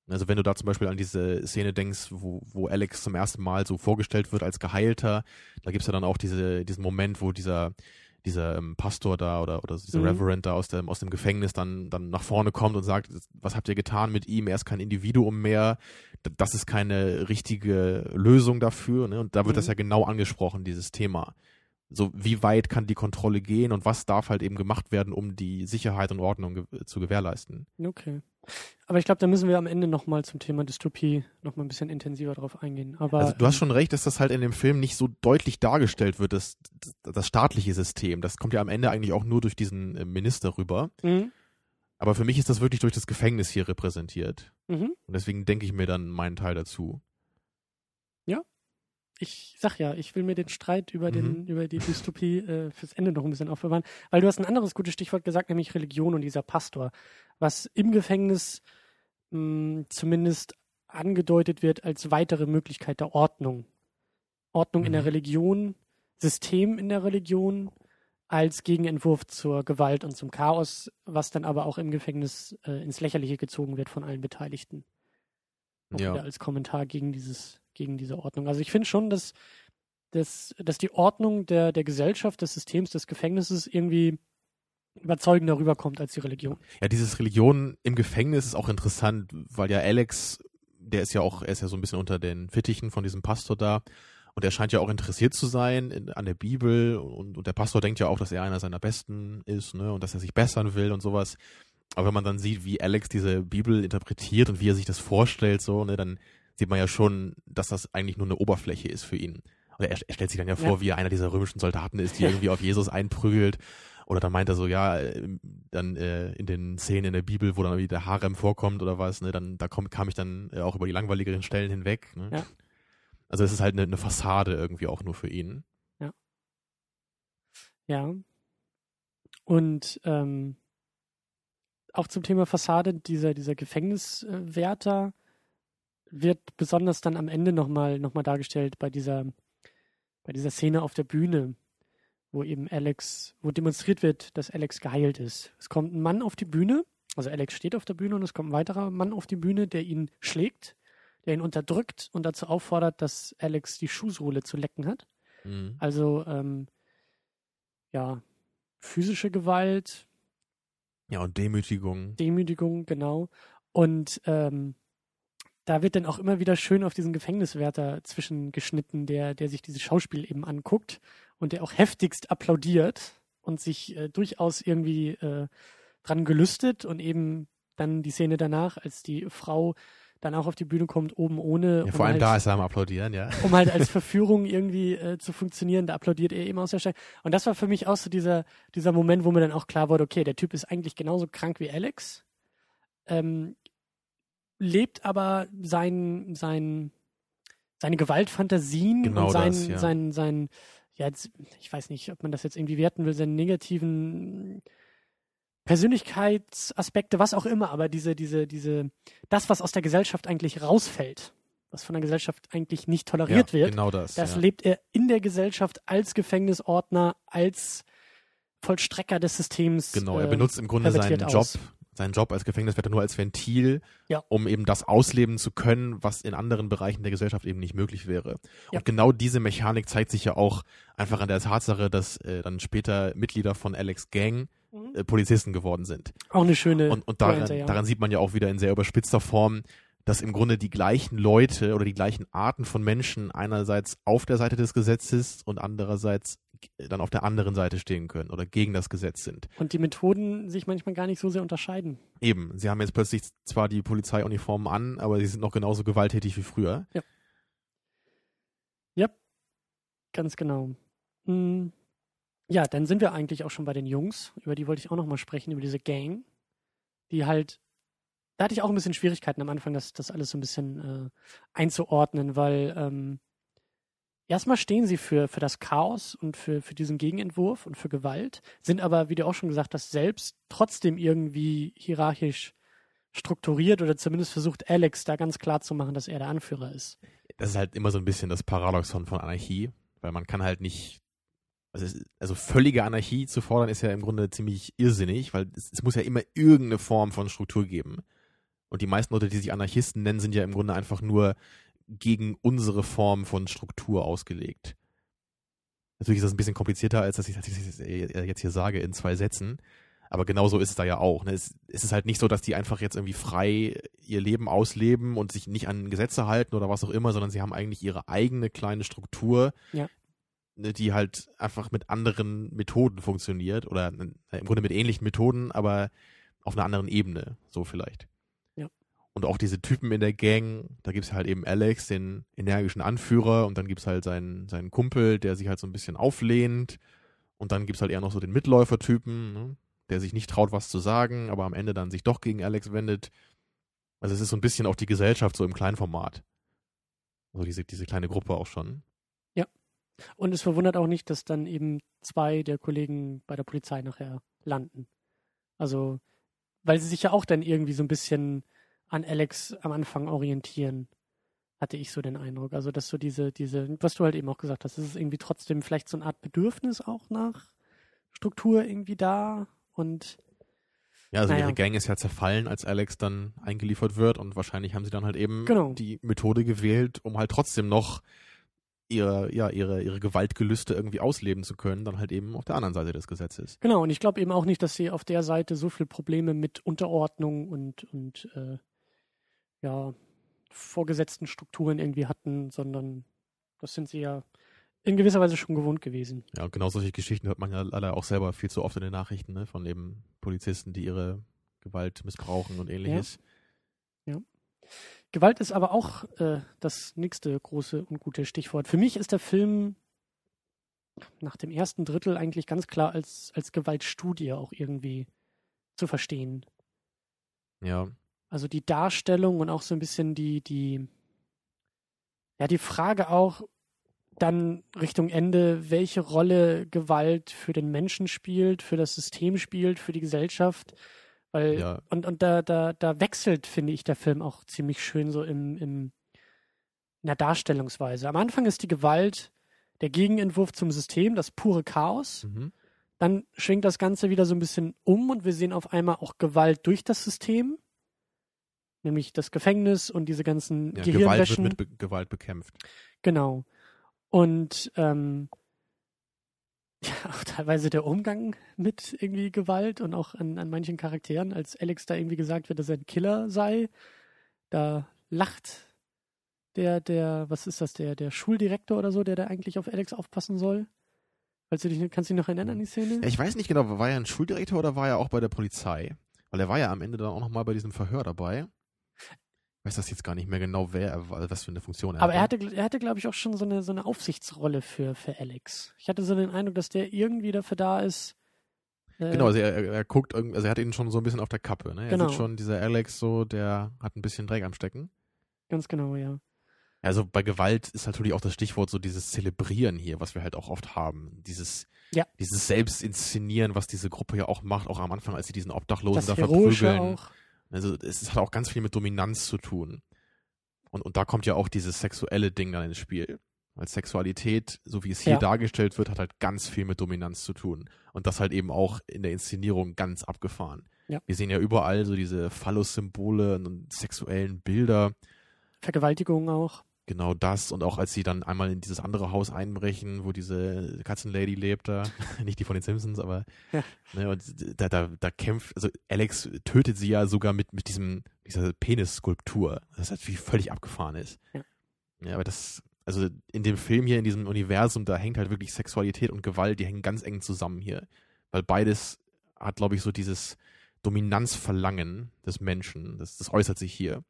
Also wenn du da zum Beispiel an diese Szene denkst, wo, wo Alex zum ersten Mal so vorgestellt wird als Geheilter, da gibt's ja dann auch diese, diesen Moment, wo dieser dieser ähm, Pastor da oder, oder dieser Mhm. Reverend da aus dem, aus dem Gefängnis dann, dann nach vorne kommt und sagt, was habt ihr getan mit ihm? Er ist kein Individuum mehr. Das ist keine richtige Lösung dafür. Ne? Und da wird das Mhm. ja genau angesprochen, dieses Thema. So, wie weit kann die Kontrolle gehen und was darf halt eben gemacht werden, um die Sicherheit und Ordnung ge zu gewährleisten? Okay. Aber ich glaube, da müssen wir am Ende nochmal zum Thema Dystopie nochmal ein bisschen intensiver drauf eingehen. Aber Also du hast schon recht, dass das halt in dem Film nicht so deutlich dargestellt wird, das, das, das staatliche System. Das kommt ja am Ende eigentlich auch nur durch diesen äh, Minister rüber. Mhm. Aber für mich ist das wirklich durch das Gefängnis hier repräsentiert. Mhm. Und deswegen denke ich mir dann meinen Teil dazu. Ich sag ja, ich will mir den Streit über, den, Mhm. über die Dystopie äh, fürs Ende noch ein bisschen aufbewahren, weil du hast ein anderes gutes Stichwort gesagt, nämlich Religion und dieser Pastor, was im Gefängnis mh, zumindest angedeutet wird als weitere Möglichkeit der Ordnung. Ordnung in der Mhm. Religion, System in der Religion als Gegenentwurf zur Gewalt und zum Chaos, was dann aber auch im Gefängnis äh, ins Lächerliche gezogen wird von allen Beteiligten. Auch Ja. wieder als Kommentar gegen dieses, gegen diese Ordnung. Also ich finde schon, dass, dass, dass die Ordnung der, der Gesellschaft, des Systems, des Gefängnisses irgendwie überzeugender rüberkommt als die Religion. Ja, dieses Religion im Gefängnis ist auch interessant, weil ja Alex, der ist ja auch, er ist ja so ein bisschen unter den Fittichen von diesem Pastor da. Und er scheint ja auch interessiert zu sein in, an der Bibel. Und, und der Pastor denkt ja auch, dass er einer seiner Besten ist, ne? Und dass er sich bessern will und sowas. Aber wenn man dann sieht, wie Alex diese Bibel interpretiert und wie er sich das vorstellt, so, ne, dann sieht man ja schon, dass das eigentlich nur eine Oberfläche ist für ihn. Oder er, er stellt sich dann ja vor, Ja. wie er einer dieser römischen Soldaten ist, die irgendwie auf Jesus einprügelt. Oder dann meint er so, ja, äh, dann äh, in den Szenen in der Bibel, wo dann irgendwie der Harem vorkommt oder was, ne, dann da komm, kam ich dann äh, auch über die langweiligeren Stellen hinweg. Ne? Ja. Also es ist halt eine, eine Fassade irgendwie auch nur für ihn. Ja. Und ähm, auch zum Thema Fassade, dieser, dieser Gefängniswärter wird besonders dann am Ende nochmal noch mal dargestellt bei dieser, bei dieser Szene auf der Bühne, wo eben Alex, wo demonstriert wird, dass Alex geheilt ist. Es kommt ein Mann auf die Bühne, also Alex steht auf der Bühne und es kommt ein weiterer Mann auf die Bühne, der ihn schlägt, der ihn unterdrückt und dazu auffordert, dass Alex die Schuhsohle zu lecken hat. Mhm. Also, ähm, ja, physische Gewalt, Ja, und Demütigung. Demütigung, genau. Und ähm, da wird dann auch immer wieder schön auf diesen Gefängniswärter zwischengeschnitten, der, der sich dieses Schauspiel eben anguckt und der auch heftigst applaudiert und sich äh, durchaus irgendwie äh, dran gelüstet und eben dann die Szene danach, als die Frau dann auch auf die Bühne kommt, oben ohne. Ja, um vor allem halt, da ist er am Applaudieren, ja. um halt als Verführung irgendwie äh, zu funktionieren. Da applaudiert er eben aus der Stelle. Und das war für mich auch so dieser, dieser Moment, wo mir dann auch klar wurde, okay, der Typ ist eigentlich genauso krank wie Alex, ähm, lebt aber sein, sein, seine Gewaltfantasien Genau und sein, das, ja. sein, sein, ja, jetzt, ich weiß nicht, ob man das jetzt irgendwie werten will, seinen negativen Persönlichkeitsaspekte, was auch immer, aber diese, diese, diese, das, was aus der Gesellschaft eigentlich rausfällt, was von der Gesellschaft eigentlich nicht toleriert ja, wird, Genau das. das ja. lebt er in der Gesellschaft als Gefängnisordner, als Vollstrecker des Systems. Genau, er äh, benutzt im Grunde seinen pervertiert Job, aus. Seinen Job als Gefängniswärter nur als Ventil, Ja. um eben das ausleben zu können, was in anderen Bereichen der Gesellschaft eben nicht möglich wäre. Ja. Und genau diese Mechanik zeigt sich ja auch einfach an der Tatsache, dass äh, dann später Mitglieder von Alex Gang Mhm. äh, Polizisten geworden sind. Auch eine schöne Und, und daran, Pointe, ja. daran sieht man ja auch wieder in sehr überspitzter Form, dass im Grunde die gleichen Leute oder die gleichen Arten von Menschen einerseits auf der Seite des Gesetzes und andererseits dann auf der anderen Seite stehen können oder gegen das Gesetz sind. Und die Methoden sich manchmal gar nicht so sehr unterscheiden. Eben, sie haben jetzt plötzlich zwar die Polizeiuniformen an, aber sie sind noch genauso gewalttätig wie früher. Ganz genau. Hm. Ja, dann sind wir eigentlich auch schon bei den Jungs. Über die wollte ich auch noch mal sprechen, über diese Gang, die halt, da hatte ich auch ein bisschen Schwierigkeiten am Anfang, das, das alles so ein bisschen äh, einzuordnen, weil ähm, erstmal stehen sie für, für das Chaos und für, für diesen Gegenentwurf und für Gewalt, sind aber, wie du auch schon gesagt hast, selbst trotzdem irgendwie hierarchisch strukturiert oder zumindest versucht Alex da ganz klar zu machen, dass er der Anführer ist. Das ist halt immer so ein bisschen das Paradoxon von Anarchie, weil man kann halt nicht, also, also völlige Anarchie zu fordern ist ja im Grunde ziemlich irrsinnig, weil es, es muss ja immer irgendeine Form von Struktur geben. Und die meisten Leute, die sich Anarchisten nennen, sind ja im Grunde einfach nur gegen unsere Form von Struktur ausgelegt. Natürlich ist das ein bisschen komplizierter, als dass ich das jetzt hier sage in zwei Sätzen. Aber genauso ist es da ja auch. Ne? Es, es, ist halt nicht so, dass die einfach jetzt irgendwie frei ihr Leben ausleben und sich nicht an Gesetze halten oder was auch immer, sondern sie haben eigentlich ihre eigene kleine Struktur, ja. ne, die halt einfach mit anderen Methoden funktioniert oder äh, im Grunde mit ähnlichen Methoden, aber auf einer anderen Ebene, so vielleicht. Und auch diese Typen in der Gang, da gibt es halt eben Alex, den energischen Anführer, und dann gibt es halt seinen, seinen Kumpel, der sich halt so ein bisschen auflehnt. Und dann gibt es halt eher noch so den Mitläufertypen, ne? der sich nicht traut, was zu sagen, aber am Ende dann sich doch gegen Alex wendet. Also es ist so ein bisschen auch die Gesellschaft so im Kleinformat. Also diese, diese kleine Gruppe auch schon. Ja. Und es verwundert auch nicht, dass dann eben zwei der Kollegen bei der Polizei nachher landen. Also, weil sie sich ja auch dann irgendwie so ein bisschen an Alex am Anfang orientieren, hatte ich so den Eindruck. Also, dass so diese, diese, was du halt eben auch gesagt hast, ist es irgendwie trotzdem vielleicht so eine Art Bedürfnis auch nach Struktur irgendwie da und ja, also naja. ihre Gang ist ja zerfallen, als Alex dann eingeliefert wird und wahrscheinlich haben sie dann halt eben Genau. die Methode gewählt, um halt trotzdem noch ihre, ja, ihre, ihre Gewaltgelüste irgendwie ausleben zu können, dann halt eben auf der anderen Seite des Gesetzes. Genau, und ich glaube eben auch nicht, dass sie auf der Seite so viel Probleme mit Unterordnung und, und äh, ja, vorgesetzten Strukturen irgendwie hatten, sondern das sind sie ja in gewisser Weise schon gewohnt gewesen. Ja, genau solche Geschichten hört man ja leider auch selber viel zu oft in den Nachrichten, ne, von eben Polizisten, die ihre Gewalt missbrauchen und ähnliches. Gewalt ist aber auch äh, das nächste große und gute Stichwort. Für mich ist der Film nach dem ersten Drittel eigentlich ganz klar als, als Gewaltstudie auch irgendwie zu verstehen. Ja. Also die Darstellung und auch so ein bisschen die, die, ja, die Frage auch dann Richtung Ende, welche Rolle Gewalt für den Menschen spielt, für das System spielt, für die Gesellschaft. Weil, Ja. und, und da, da, da wechselt, finde ich, der Film auch ziemlich schön so im, im, in der Darstellungsweise. Am Anfang ist die Gewalt der Gegenentwurf zum System, das pure Chaos. Mhm. Dann schwingt das Ganze wieder so ein bisschen um und wir sehen auf einmal auch Gewalt durch das System. Nämlich das Gefängnis und diese ganzen ja Gewalt wird Gehirnwäschen. mit Be Gewalt bekämpft. Genau. Und ähm, ja, auch teilweise der Umgang mit irgendwie Gewalt und auch an, an manchen Charakteren, als Alex da irgendwie gesagt wird, dass er ein Killer sei, da lacht der, der, was ist das, der, der Schuldirektor oder so, der da eigentlich auf Alex aufpassen soll. Falls du dich, kannst du dich noch erinnern an die Szene? Ja, ich weiß nicht genau, war er ein Schuldirektor oder war er auch bei der Polizei? Weil er war ja am Ende dann auch nochmal bei diesem Verhör dabei. Weiß das jetzt gar nicht mehr genau, wer er war, was für eine Funktion er Aber er hatte. er hatte, glaube ich, auch schon so eine, so eine Aufsichtsrolle für, für Alex. Ich hatte so den Eindruck, dass der irgendwie dafür da ist. äh, Genau, also er, er, guckt, also er hat ihn schon so ein bisschen auf der Kappe. Ne? Er Genau. sieht schon, dieser Alex so, der hat ein bisschen Dreck am Stecken. Ganz genau, ja. Also bei Gewalt ist natürlich auch das Stichwort so dieses Zelebrieren hier, was wir halt auch oft haben. Dieses, Ja. dieses Selbstinszenieren, was diese Gruppe ja auch macht, auch am Anfang, als sie diesen Obdachlosen Das da verprügeln. auch. Also es, hat auch ganz viel mit Dominanz zu tun. Und, und da kommt ja auch dieses sexuelle Ding dann ins Spiel. Weil Sexualität, so wie es hier Ja. dargestellt wird, hat halt ganz viel mit Dominanz zu tun. Und das halt eben auch in der Inszenierung ganz abgefahren. Ja. Wir sehen ja überall so diese Phallus-Symbole und sexuellen Bilder. Vergewaltigung auch. Genau das. Und auch als sie dann einmal in dieses andere Haus einbrechen, wo diese Katzenlady lebt da. Nicht die von den Simpsons, aber Ja. ne, und da, da, da kämpft, also Alex tötet sie ja sogar mit, mit diesem, dieser Penisskulptur. Das natürlich völlig abgefahren ist. Ja. ja, aber das, also in dem Film hier, in diesem Universum, da hängt halt wirklich Sexualität und Gewalt, die hängen ganz eng zusammen hier. Weil beides hat, glaube ich, so dieses Dominanzverlangen des Menschen. Das, das äußert sich hier.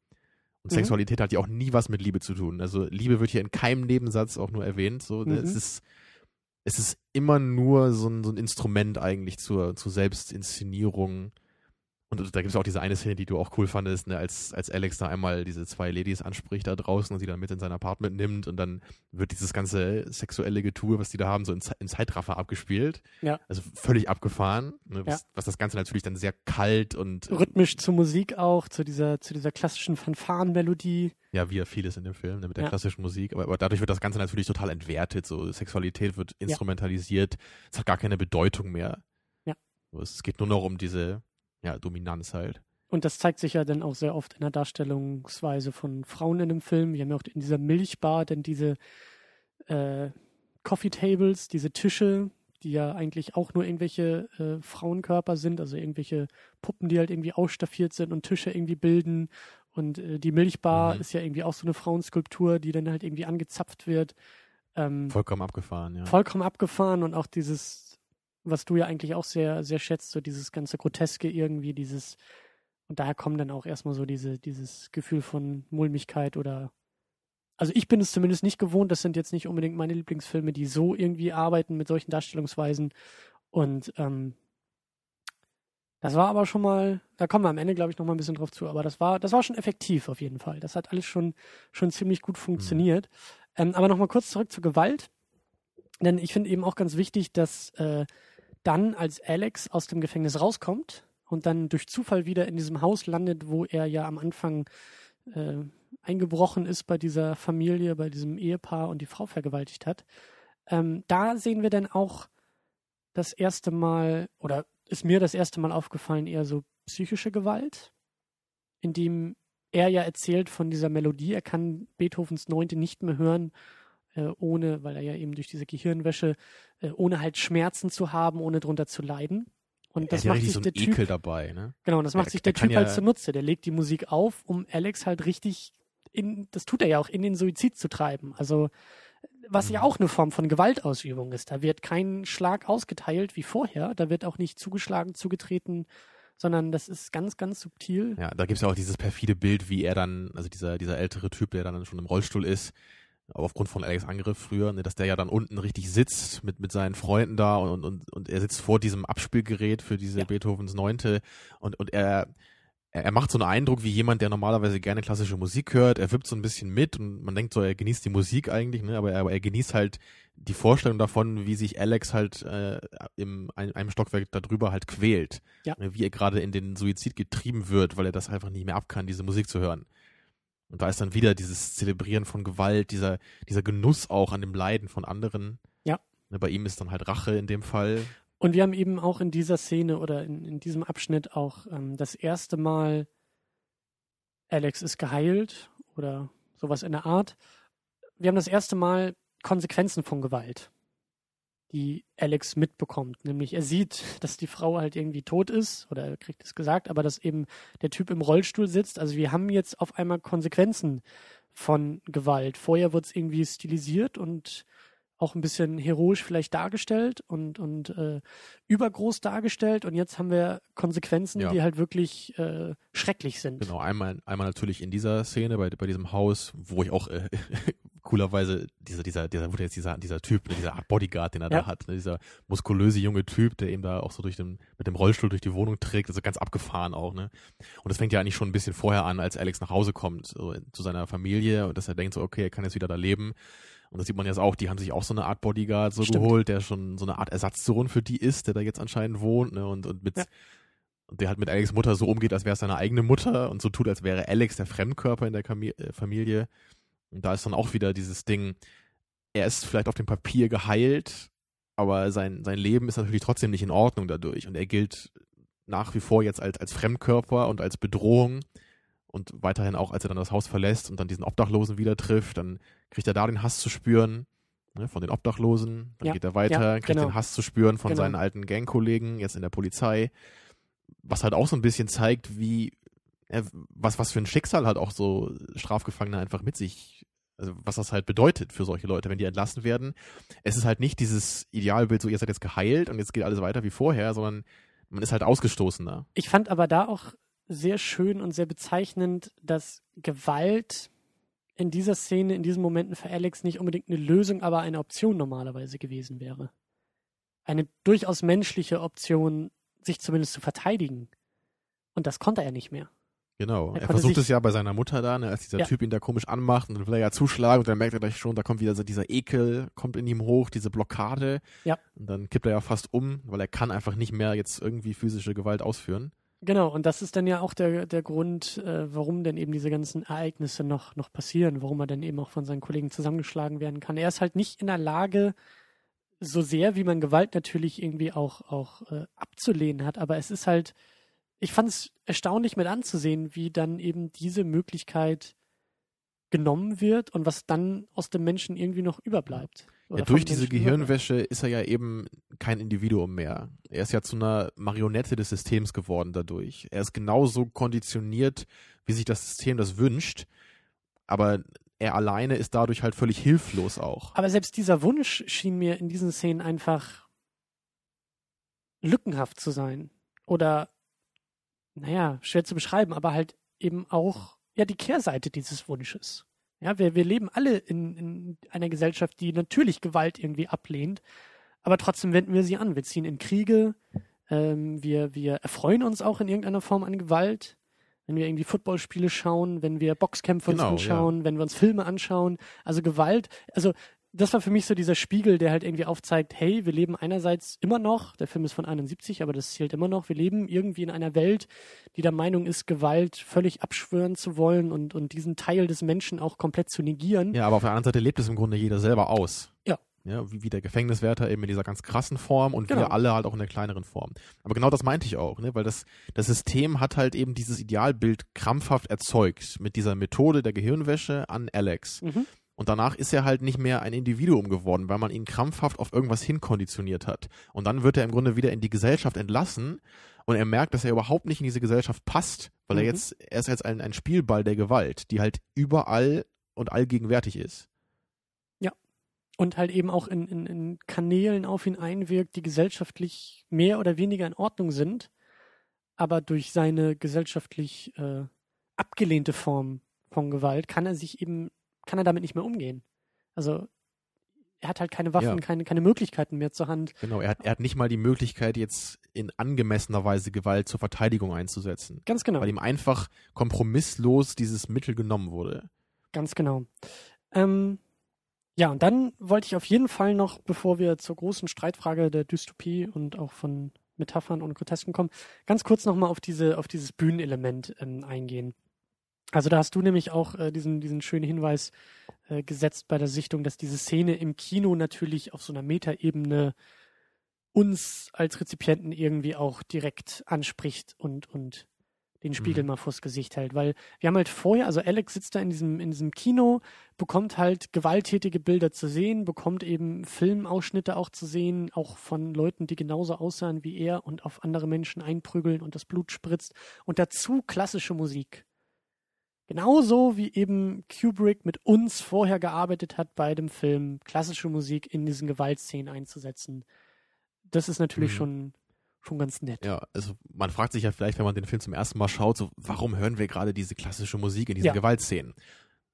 Und Mhm. Sexualität hat ja auch nie was mit Liebe zu tun. Also Liebe wird hier in keinem Nebensatz auch nur erwähnt. So, ne? Mhm. es ist es ist immer nur so ein, so ein Instrument eigentlich zur, zur Selbstinszenierung. Und da gibt es auch diese eine Szene, die du auch cool fandest, ne, als, als Alex da einmal diese zwei Ladies anspricht da draußen und sie dann mit in sein Apartment nimmt und dann wird dieses ganze sexuelle Getue, was die da haben, so in, in Zeitraffer abgespielt. Ja. Also völlig abgefahren, ne, was, Ja. was das Ganze natürlich dann sehr kalt und Rhythmisch zur Musik auch, zu dieser, zu dieser klassischen Fanfarenmelodie. ja, wie ja vieles in dem Film, ne, mit der Ja. klassischen Musik. Aber, aber dadurch wird das Ganze natürlich total entwertet. So Sexualität wird instrumentalisiert. Es hat gar keine Bedeutung mehr. Ja. So, Es geht nur noch um diese ja, Dominanz halt. Und das zeigt sich ja dann auch sehr oft in der Darstellungsweise von Frauen in dem Film. Wir haben ja auch in dieser Milchbar dann diese äh, Coffee Tables, diese Tische, die ja eigentlich auch nur irgendwelche äh, Frauenkörper sind, also irgendwelche Puppen, die halt irgendwie ausstaffiert sind und Tische irgendwie bilden. Und äh, die Milchbar Mhm. ist ja irgendwie auch so eine Frauenskulptur, die dann halt irgendwie angezapft wird. Ähm, Vollkommen abgefahren, ja. vollkommen abgefahren und auch dieses, was du ja eigentlich auch sehr, sehr schätzt, so dieses ganze Groteske irgendwie, dieses, und daher kommen dann auch erstmal so diese, dieses Gefühl von Mulmigkeit oder, also ich bin es zumindest nicht gewohnt, das sind jetzt nicht unbedingt meine Lieblingsfilme, die so irgendwie arbeiten mit solchen Darstellungsweisen und, ähm, das war aber schon mal, da kommen wir am Ende, glaube ich, noch mal ein bisschen drauf zu, aber das war, das war schon effektiv auf jeden Fall. Das hat alles schon, schon ziemlich gut funktioniert. Ähm, aber noch mal kurz zurück zur Gewalt. Denn ich finde eben auch ganz wichtig, dass äh, dann, als Alex aus dem Gefängnis rauskommt und dann durch Zufall wieder in diesem Haus landet, wo er ja am Anfang äh, eingebrochen ist bei dieser Familie, bei diesem Ehepaar und die Frau vergewaltigt hat, ähm, da sehen wir dann auch das erste Mal, oder ist mir das erste Mal aufgefallen, eher so psychische Gewalt, in dem er ja erzählt von dieser Melodie, er kann Beethovens Neunte nicht mehr hören, äh, ohne, weil er ja eben durch diese Gehirnwäsche, äh, ohne halt Schmerzen zu haben, ohne drunter zu leiden. Und das macht sich so der Typ, Ekel dabei, ne? genau, das macht Er- sich er der Typ halt ja- zunutze. Der legt die Musik auf, um Alex halt richtig in, das tut er ja auch, in den Suizid zu treiben. Also, was ja Mhm. auch eine Form von Gewaltausübung ist. Da wird kein Schlag ausgeteilt wie vorher, da wird auch nicht zugeschlagen, zugetreten, sondern das ist ganz, ganz subtil. Ja, da gibt's ja auch dieses perfide Bild, wie er dann, also dieser, dieser ältere Typ, der dann schon im Rollstuhl ist, aufgrund von Alex Angriff früher, ne, dass der ja dann unten richtig sitzt mit, mit seinen Freunden da und, und, und er sitzt vor diesem Abspielgerät für diese Ja. Beethovens Neunte und, und er, er macht so einen Eindruck wie jemand, der normalerweise gerne klassische Musik hört. Er wippt so ein bisschen mit und man denkt so, er genießt die Musik eigentlich, ne? aber, er, aber er genießt halt die Vorstellung davon, wie sich Alex halt äh, im ein, einem Stockwerk darüber halt quält. Ja. Ne? Wie er gerade in den Suizid getrieben wird, weil er das einfach nicht mehr ab kann, diese Musik zu hören. Und da ist dann wieder dieses Zelebrieren von Gewalt, dieser, dieser Genuss auch an dem Leiden von anderen. Ja. Ne, Bei ihm ist dann halt Rache in dem Fall. Und wir haben eben auch in dieser Szene oder in, in diesem Abschnitt auch ähm, das erste Mal, Alex ist geheilt oder sowas in der Art. Wir haben das erste Mal Konsequenzen von Gewalt, die Alex mitbekommt. Nämlich er sieht, dass die Frau halt irgendwie tot ist oder er kriegt es gesagt, aber dass eben der Typ im Rollstuhl sitzt. Also wir haben jetzt auf einmal Konsequenzen von Gewalt. Vorher wird es irgendwie stilisiert und auch ein bisschen heroisch vielleicht dargestellt und, und äh, übergroß dargestellt. Und jetzt haben wir Konsequenzen, Ja. die halt wirklich äh, schrecklich sind. Genau, einmal, einmal natürlich in dieser Szene bei, bei diesem Haus, wo ich auch äh, coolerweise dieser, dieser, dieser, wurde jetzt dieser, dieser Typ, ne, dieser Art Bodyguard, den er Ja. da hat, ne, dieser muskulöse junge Typ, der eben da auch so durch den, mit dem Rollstuhl durch die Wohnung trägt, also ganz abgefahren auch, ne. Und das fängt ja eigentlich schon ein bisschen vorher an, als Alex nach Hause kommt, so zu seiner Familie und dass er denkt so, okay, er kann jetzt wieder da leben. Und das sieht man jetzt auch, die haben sich auch so eine Art Bodyguard so Stimmt. geholt, der schon so eine Art Ersatzsohn für die ist, der da jetzt anscheinend wohnt, ne, und, und mit, Ja. und der halt mit Alex Mutter so umgeht, als wäre es seine eigene Mutter und so tut, als wäre Alex der Fremdkörper in der Kami äh, Familie. Und da ist dann auch wieder dieses Ding, er ist vielleicht auf dem Papier geheilt, aber sein, sein Leben ist natürlich trotzdem nicht in Ordnung dadurch. Und er gilt nach wie vor jetzt als, als Fremdkörper und als Bedrohung und weiterhin auch, als er dann das Haus verlässt und dann diesen Obdachlosen wieder trifft, dann kriegt er da den Hass zu spüren ne, von den Obdachlosen. Dann Ja, geht er weiter, ja, kriegt genau. den Hass zu spüren von Genau. seinen alten Gangkollegen, jetzt in der Polizei. Was halt auch so ein bisschen zeigt, wie, äh, was, was für ein Schicksal halt auch so Strafgefangene einfach mit sich, also was das halt bedeutet für solche Leute, wenn die entlassen werden. Es ist halt nicht dieses Idealbild, so ihr seid jetzt geheilt und jetzt geht alles weiter wie vorher, sondern man ist halt ausgestoßener. Ich fand aber da auch sehr schön und sehr bezeichnend, dass Gewalt in dieser Szene, in diesen Momenten für Alex nicht unbedingt eine Lösung, aber eine Option normalerweise gewesen wäre. Eine durchaus menschliche Option, sich zumindest zu verteidigen. Und das konnte er nicht mehr. Genau. Er Er, versucht es ja bei seiner Mutter da, ne, als dieser Ja. Typ ihn da komisch anmacht und dann will er ja zuschlagen und dann merkt er gleich schon, da kommt wieder so dieser Ekel, kommt in ihm hoch, diese Blockade. Ja. Und dann kippt er ja fast um, weil er kann einfach nicht mehr jetzt irgendwie physische Gewalt ausführen. Genau, und das ist dann ja auch der, der Grund, äh, warum denn eben diese ganzen Ereignisse noch, noch passieren, warum er dann eben auch von seinen Kollegen zusammengeschlagen werden kann. Er ist halt nicht in der Lage, so sehr wie man Gewalt natürlich irgendwie auch, auch äh, abzulehnen hat, aber es ist halt, ich fand es erstaunlich mit anzusehen, wie dann eben diese Möglichkeit genommen wird und was dann aus dem Menschen irgendwie noch überbleibt. Ja, durch diese Menschen überbleibt. Gehirnwäsche ist er ja eben kein Individuum mehr. Er ist ja zu einer Marionette des Systems geworden dadurch. Er ist genauso konditioniert, wie sich das System das wünscht, aber er alleine ist dadurch halt völlig hilflos auch. Aber selbst dieser Wunsch schien mir in diesen Szenen einfach lückenhaft zu sein. Oder, naja, schwer zu beschreiben, aber halt eben auch, ja, die Kehrseite dieses Wunsches. Ja, wir, wir leben alle in, in einer Gesellschaft, die natürlich Gewalt irgendwie ablehnt, aber trotzdem wenden wir sie an. Wir ziehen in Kriege, ähm, wir, wir erfreuen uns auch in irgendeiner Form an Gewalt. Wenn wir irgendwie Footballspiele schauen, wenn wir Boxkämpfe uns Genau, anschauen, wenn wir uns Filme anschauen. Also Gewalt, also das war für mich so dieser Spiegel, der halt irgendwie aufzeigt, hey, wir leben einerseits immer noch, der Film ist von 71, aber das zählt immer noch, wir leben irgendwie in einer Welt, die der Meinung ist, Gewalt völlig abschwören zu wollen und, und diesen Teil des Menschen auch komplett zu negieren. Ja, aber auf der anderen Seite lebt es im Grunde jeder selber aus. Ja. Ja, wie, wie der Gefängniswärter eben in dieser ganz krassen Form und Genau. wir alle halt auch in der kleineren Form. Aber genau das meinte ich auch, ne? weil das, das System hat halt eben dieses Idealbild krampfhaft erzeugt mit dieser Methode der Gehirnwäsche an Alex. Mhm. Und danach ist er halt nicht mehr ein Individuum geworden, weil man ihn krampfhaft auf irgendwas hinkonditioniert hat. Und dann wird er im Grunde wieder in die Gesellschaft entlassen und er merkt, dass er überhaupt nicht in diese Gesellschaft passt, weil er Mhm. jetzt, er ist jetzt ein, ein Spielball der Gewalt, die halt überall und allgegenwärtig ist. und halt eben auch in, in, in Kanälen auf ihn einwirkt, die gesellschaftlich mehr oder weniger in Ordnung sind, aber durch seine gesellschaftlich äh, abgelehnte Form von Gewalt kann er sich eben, kann er damit nicht mehr umgehen. Also er hat halt keine Waffen, Ja. keine, keine Möglichkeiten mehr zur Hand. Genau, er hat, er hat nicht mal die Möglichkeit, jetzt in angemessener Weise Gewalt zur Verteidigung einzusetzen, Ganz genau. weil ihm einfach kompromisslos dieses Mittel genommen wurde. Ganz genau. Ähm, ja, und dann wollte ich auf jeden Fall noch, bevor wir zur großen Streitfrage der Dystopie und auch von Metaphern und Grotesken kommen, ganz kurz nochmal auf diese, auf dieses Bühnenelement ähm, eingehen. Also da hast du nämlich auch äh, diesen, diesen schönen Hinweis äh, gesetzt bei der Sichtung, dass diese Szene im Kino natürlich auf so einer Metaebene uns als Rezipienten irgendwie auch direkt anspricht und, und den Spiegel Mhm. mal vors Gesicht hält. Weil wir haben halt vorher, also Alex sitzt da in diesem, in diesem Kino, bekommt halt gewalttätige Bilder zu sehen, bekommt eben Filmausschnitte auch zu sehen, auch von Leuten, die genauso aussahen wie er und auf andere Menschen einprügeln und das Blut spritzt. Und dazu klassische Musik. Genauso wie eben Kubrick mit uns vorher gearbeitet hat bei dem Film, klassische Musik in diesen Gewaltszenen einzusetzen. Das ist natürlich Mhm. schon, schon ganz nett. Ja, also man fragt sich ja vielleicht, wenn man den Film zum ersten Mal schaut, so, warum hören wir gerade diese klassische Musik in diesen Ja. Gewaltszenen?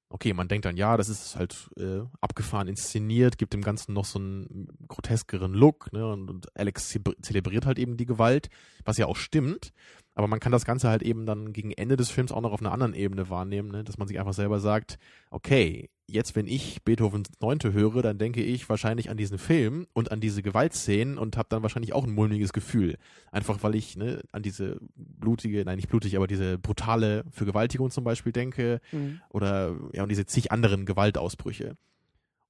Okay, man denkt dann, ja, das ist halt äh, abgefahren inszeniert, gibt dem Ganzen noch so einen groteskeren Look, ne? Und, und Alex ze- zelebriert halt eben die Gewalt, was ja auch stimmt. Aber man kann das Ganze halt eben dann gegen Ende des Films auch noch auf einer anderen Ebene wahrnehmen, ne? dass man sich einfach selber sagt, okay, jetzt wenn ich Beethovens Neunte höre, dann denke ich wahrscheinlich an diesen Film und an diese Gewaltszenen und habe dann wahrscheinlich auch ein mulmiges Gefühl. Einfach weil ich ne, an diese blutige, nein nicht blutig, aber diese brutale Vergewaltigung zum Beispiel denke Mhm. oder ja und diese zig anderen Gewaltausbrüche.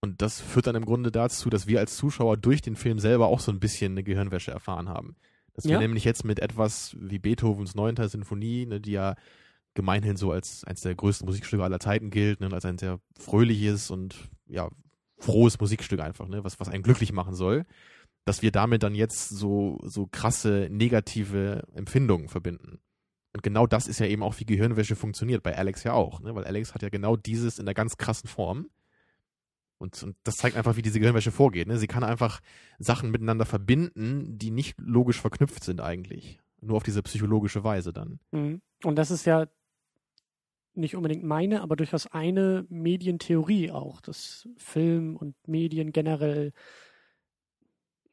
Und das führt dann im Grunde dazu, dass wir als Zuschauer durch den Film selber auch so ein bisschen eine Gehirnwäsche erfahren haben. Dass wir Ja. nämlich jetzt mit etwas wie Beethovens Neunter Sinfonie, ne, die ja gemeinhin so als eines der größten Musikstücke aller Zeiten gilt, ne, als ein sehr fröhliches und ja frohes Musikstück einfach, ne, was was einen glücklich machen soll, dass wir damit dann jetzt so so krasse negative Empfindungen verbinden. Und genau das ist ja eben auch, wie Gehirnwäsche funktioniert, bei Alex ja auch, ne? weil Alex hat ja genau dieses in der ganz krassen Form. Und, und das zeigt einfach, wie diese Gehirnwäsche vorgeht. Ne? Sie kann einfach Sachen miteinander verbinden, die nicht logisch verknüpft sind eigentlich. Nur auf diese psychologische Weise dann. Mhm. Und das ist ja nicht unbedingt meine, aber durchaus eine Medientheorie auch, dass Film und Medien generell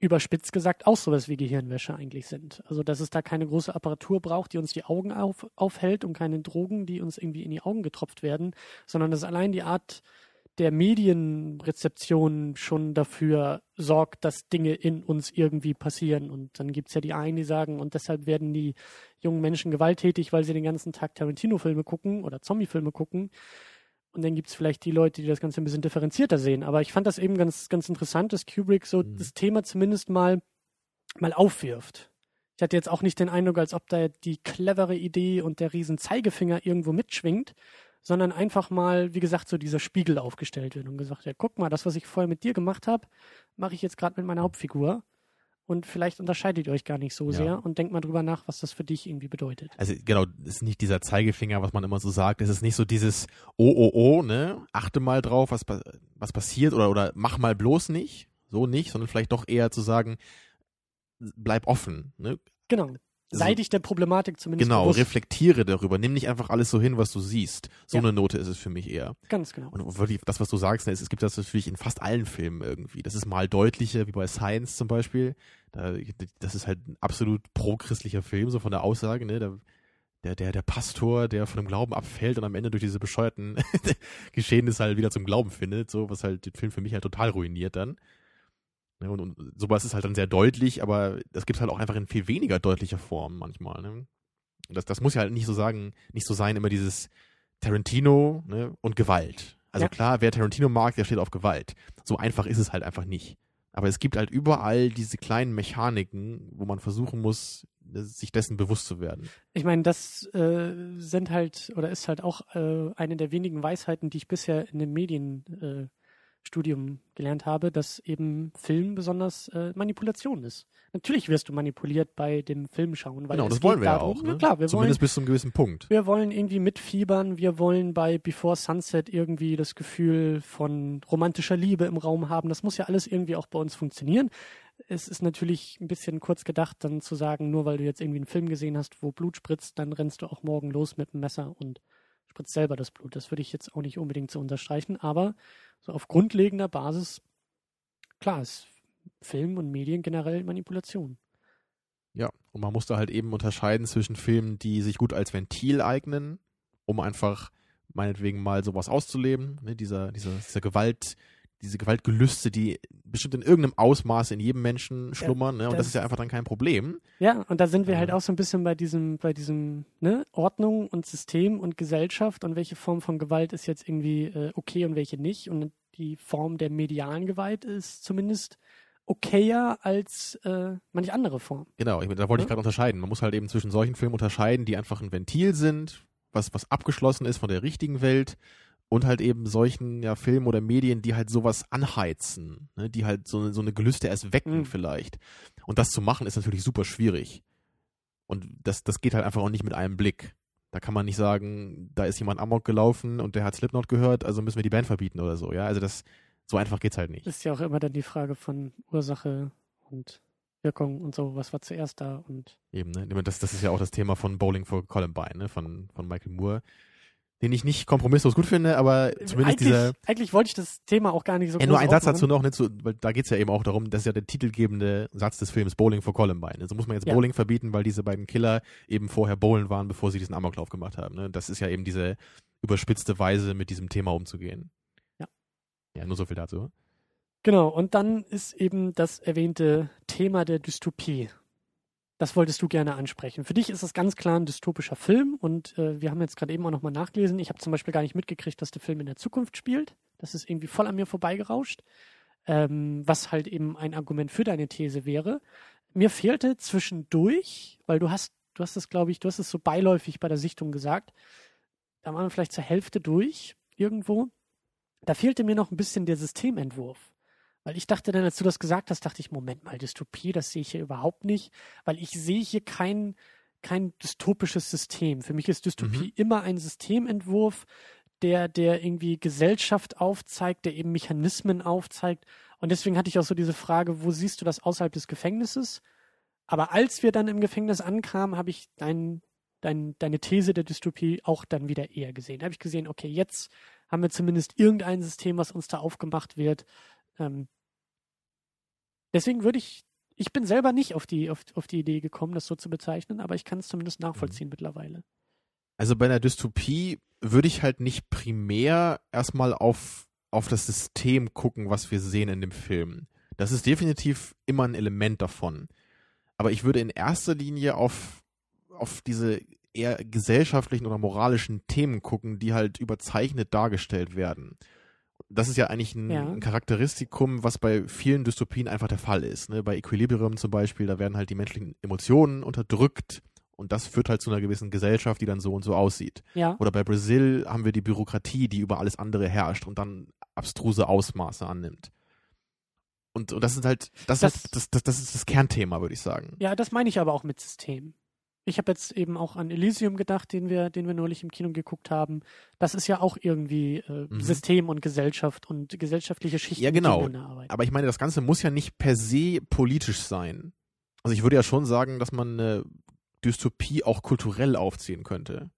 überspitzt gesagt auch sowas wie Gehirnwäsche eigentlich sind. Also dass es da keine große Apparatur braucht, die uns die Augen auf, aufhält und keine Drogen, die uns irgendwie in die Augen getropft werden, sondern dass allein die Art der Medienrezeption schon dafür sorgt, dass Dinge in uns irgendwie passieren. Und dann gibt es ja die einen, die sagen, und deshalb werden die jungen Menschen gewalttätig, weil sie den ganzen Tag Tarantino-Filme gucken oder Zombie-Filme gucken. Und dann gibt es vielleicht die Leute, die das Ganze ein bisschen differenzierter sehen. Aber ich fand das eben ganz, ganz interessant, dass Kubrick so mhm. das Thema zumindest mal, mal aufwirft. Ich hatte jetzt auch nicht den Eindruck, als ob da die clevere Idee und der riesen Zeigefinger irgendwo mitschwingt, sondern einfach mal, wie gesagt, so dieser Spiegel aufgestellt wird und gesagt, ja, guck mal, das, was ich vorher mit dir gemacht habe, mache ich jetzt gerade mit meiner Hauptfigur. Und vielleicht unterscheidet ihr euch gar nicht so ja. sehr und denkt mal drüber nach, was das für dich irgendwie bedeutet. Also genau, es ist nicht dieser Zeigefinger, was man immer so sagt. Es ist nicht so dieses Oh, oh, oh, ne? Achte mal drauf, was, was passiert oder, oder mach mal bloß nicht. So nicht, sondern vielleicht doch eher zu sagen, bleib offen. Ne? Genau sei dich der Problematik zumindest Genau, bewusst. reflektiere darüber. Nimm nicht einfach alles so hin, was du siehst. So ja. eine Note ist es für mich eher. Ganz genau. Und wirklich, das, was du sagst, ne, es gibt das natürlich in fast allen Filmen irgendwie. Das ist mal deutlicher, wie bei Science zum Beispiel. Da, das ist halt ein absolut pro-christlicher Film, so von der Aussage, ne? Da, der, der, der Pastor, der von dem Glauben abfällt und am Ende durch diese bescheuerten Geschehnisse halt wieder zum Glauben findet, so, was halt den Film für mich halt total ruiniert dann. Ne, und, und sowas ist halt dann sehr deutlich, aber das gibt halt auch einfach in viel weniger deutlicher Form manchmal. Ne? Das, das muss ja halt nicht so sagen, nicht so sein, immer dieses Tarantino ne, und Gewalt. Also ja. klar, wer Tarantino mag, der steht auf Gewalt. So einfach ist es halt einfach nicht. Aber es gibt halt überall diese kleinen Mechaniken, wo man versuchen muss, sich dessen bewusst zu werden. Ich meine, das äh, sind halt oder ist halt auch äh, eine der wenigen Weisheiten, die ich bisher in den Medien äh, Studium gelernt habe, dass eben Film besonders äh, Manipulation ist. Natürlich wirst du manipuliert bei dem Filmschauen. Weil genau, das wollen wir darum, ja auch. Ne? Ja, klar, wir Zumindest wollen, bis zu einem gewissen Punkt. Wir wollen irgendwie mitfiebern, wir wollen bei Before Sunset irgendwie das Gefühl von romantischer Liebe im Raum haben. Das muss ja alles irgendwie auch bei uns funktionieren. Es ist natürlich ein bisschen kurz gedacht, dann zu sagen, nur weil du jetzt irgendwie einen Film gesehen hast, wo Blut spritzt, dann rennst du auch morgen los mit dem Messer und spritzt selber das Blut. Das würde ich jetzt auch nicht unbedingt so unterstreichen, aber so auf grundlegender Basis, klar, ist Film und Medien generell Manipulation. Ja, und man muss da halt eben unterscheiden zwischen Filmen, die sich gut als Ventil eignen, um einfach meinetwegen mal sowas auszuleben, ne, dieser, dieser, dieser Gewalt, diese Gewaltgelüste, die bestimmt in irgendeinem Ausmaß in jedem Menschen schlummern, ja, ne? Und das, das, ist ja einfach dann kein Problem. Ja, und da sind wir halt auch so ein bisschen bei diesem, bei diesem, ne, Ordnung und System und Gesellschaft und welche Form von Gewalt ist jetzt irgendwie äh, okay und welche nicht. Und die Form der medialen Gewalt ist zumindest okayer als äh, manche andere Form. Genau, ich, da wollte ja? ich gerade unterscheiden. Man muss halt eben zwischen solchen Filmen unterscheiden, die einfach ein Ventil sind, was, was abgeschlossen ist von der richtigen Welt und halt eben solchen ja, Filmen oder Medien, die halt sowas anheizen, ne? die halt so, so eine Gelüste erst wecken mhm. vielleicht. Und das zu machen ist natürlich super schwierig. Und das, das geht halt einfach auch nicht mit einem Blick. Da kann man nicht sagen, da ist jemand Amok gelaufen und der hat Slipknot gehört, also müssen wir die Band verbieten oder so, ja. Also das, so einfach geht's halt nicht. Ist ja auch immer dann die Frage von Ursache und Wirkung und so, was war zuerst da und. Eben, ne? Das, das ist ja auch das Thema von Bowling for Columbine, ne? Von, von Michael Moore den ich nicht kompromisslos gut finde, aber zumindest eigentlich, dieser. Eigentlich wollte ich das Thema auch gar nicht so ja, Nur ein Satz dazu noch, nicht so, weil da geht's ja eben auch darum, das ist ja der titelgebende Satz des Films Bowling for Columbine. Also muss man jetzt ja. Bowling verbieten, weil diese beiden Killer eben vorher bowlen waren, bevor sie diesen Amoklauf gemacht haben. Ne? Das ist ja eben diese überspitzte Weise, mit diesem Thema umzugehen. Ja. Ja, nur so viel dazu. Genau, und dann ist eben das erwähnte Thema der Dystopie das wolltest du gerne ansprechen. Für dich ist das ganz klar ein dystopischer Film und äh, wir haben jetzt gerade eben auch nochmal nachgelesen. Ich habe zum Beispiel gar nicht mitgekriegt, dass der Film in der Zukunft spielt. Das ist irgendwie voll an mir vorbeigerauscht, ähm, was halt eben ein Argument für deine These wäre. Mir fehlte zwischendurch, weil du hast, du hast es, glaube ich, du hast es so beiläufig bei der Sichtung gesagt, da waren wir vielleicht zur Hälfte durch irgendwo. Da fehlte mir noch ein bisschen der Systementwurf. Weil ich dachte dann, als du das gesagt hast, dachte ich, Moment mal, Dystopie, das sehe ich hier überhaupt nicht, weil ich sehe hier kein, kein dystopisches System. Für mich ist Dystopie mhm. immer ein Systementwurf, der, der irgendwie Gesellschaft aufzeigt, der eben Mechanismen aufzeigt. Und deswegen hatte ich auch so diese Frage, wo siehst du das außerhalb des Gefängnisses? Aber als wir dann im Gefängnis ankamen, habe ich dein, dein, deine These der Dystopie auch dann wieder eher gesehen. Da habe ich gesehen, okay, jetzt haben wir zumindest irgendein System, was uns da aufgemacht wird. Ähm, Deswegen würde ich Ich bin selber nicht auf die, auf, auf die Idee gekommen, das so zu bezeichnen, aber ich kann es zumindest nachvollziehen mhm. mittlerweile. Also bei einer Dystopie würde ich halt nicht primär erstmal auf, auf das System gucken, was wir sehen in dem Film. Das ist definitiv immer ein Element davon. Aber ich würde in erster Linie auf, auf diese eher gesellschaftlichen oder moralischen Themen gucken, die halt überzeichnet dargestellt werden. Das ist ja eigentlich ein, ja. Charakteristikum, was bei vielen Dystopien einfach der Fall ist. Ne? Bei Equilibrium zum Beispiel, da werden halt die menschlichen Emotionen unterdrückt und das führt halt zu einer gewissen Gesellschaft, die dann so und so aussieht. Ja. Oder bei Brasil haben wir die Bürokratie, die über alles andere herrscht und dann abstruse Ausmaße annimmt. Und, und das ist halt, das, das, ist, das, das, das ist das Kernthema, würde ich sagen. Ja, das meine ich aber auch mit System. Ich habe jetzt eben auch an Elysium gedacht, den wir, den wir neulich im Kino geguckt haben. Das ist ja auch irgendwie äh, mhm. System und Gesellschaft und gesellschaftliche Schichten. Ja, genau. Aber ich meine, das Ganze muss ja nicht per se politisch sein. Also ich würde ja schon sagen, dass man eine Dystopie auch kulturell aufziehen könnte.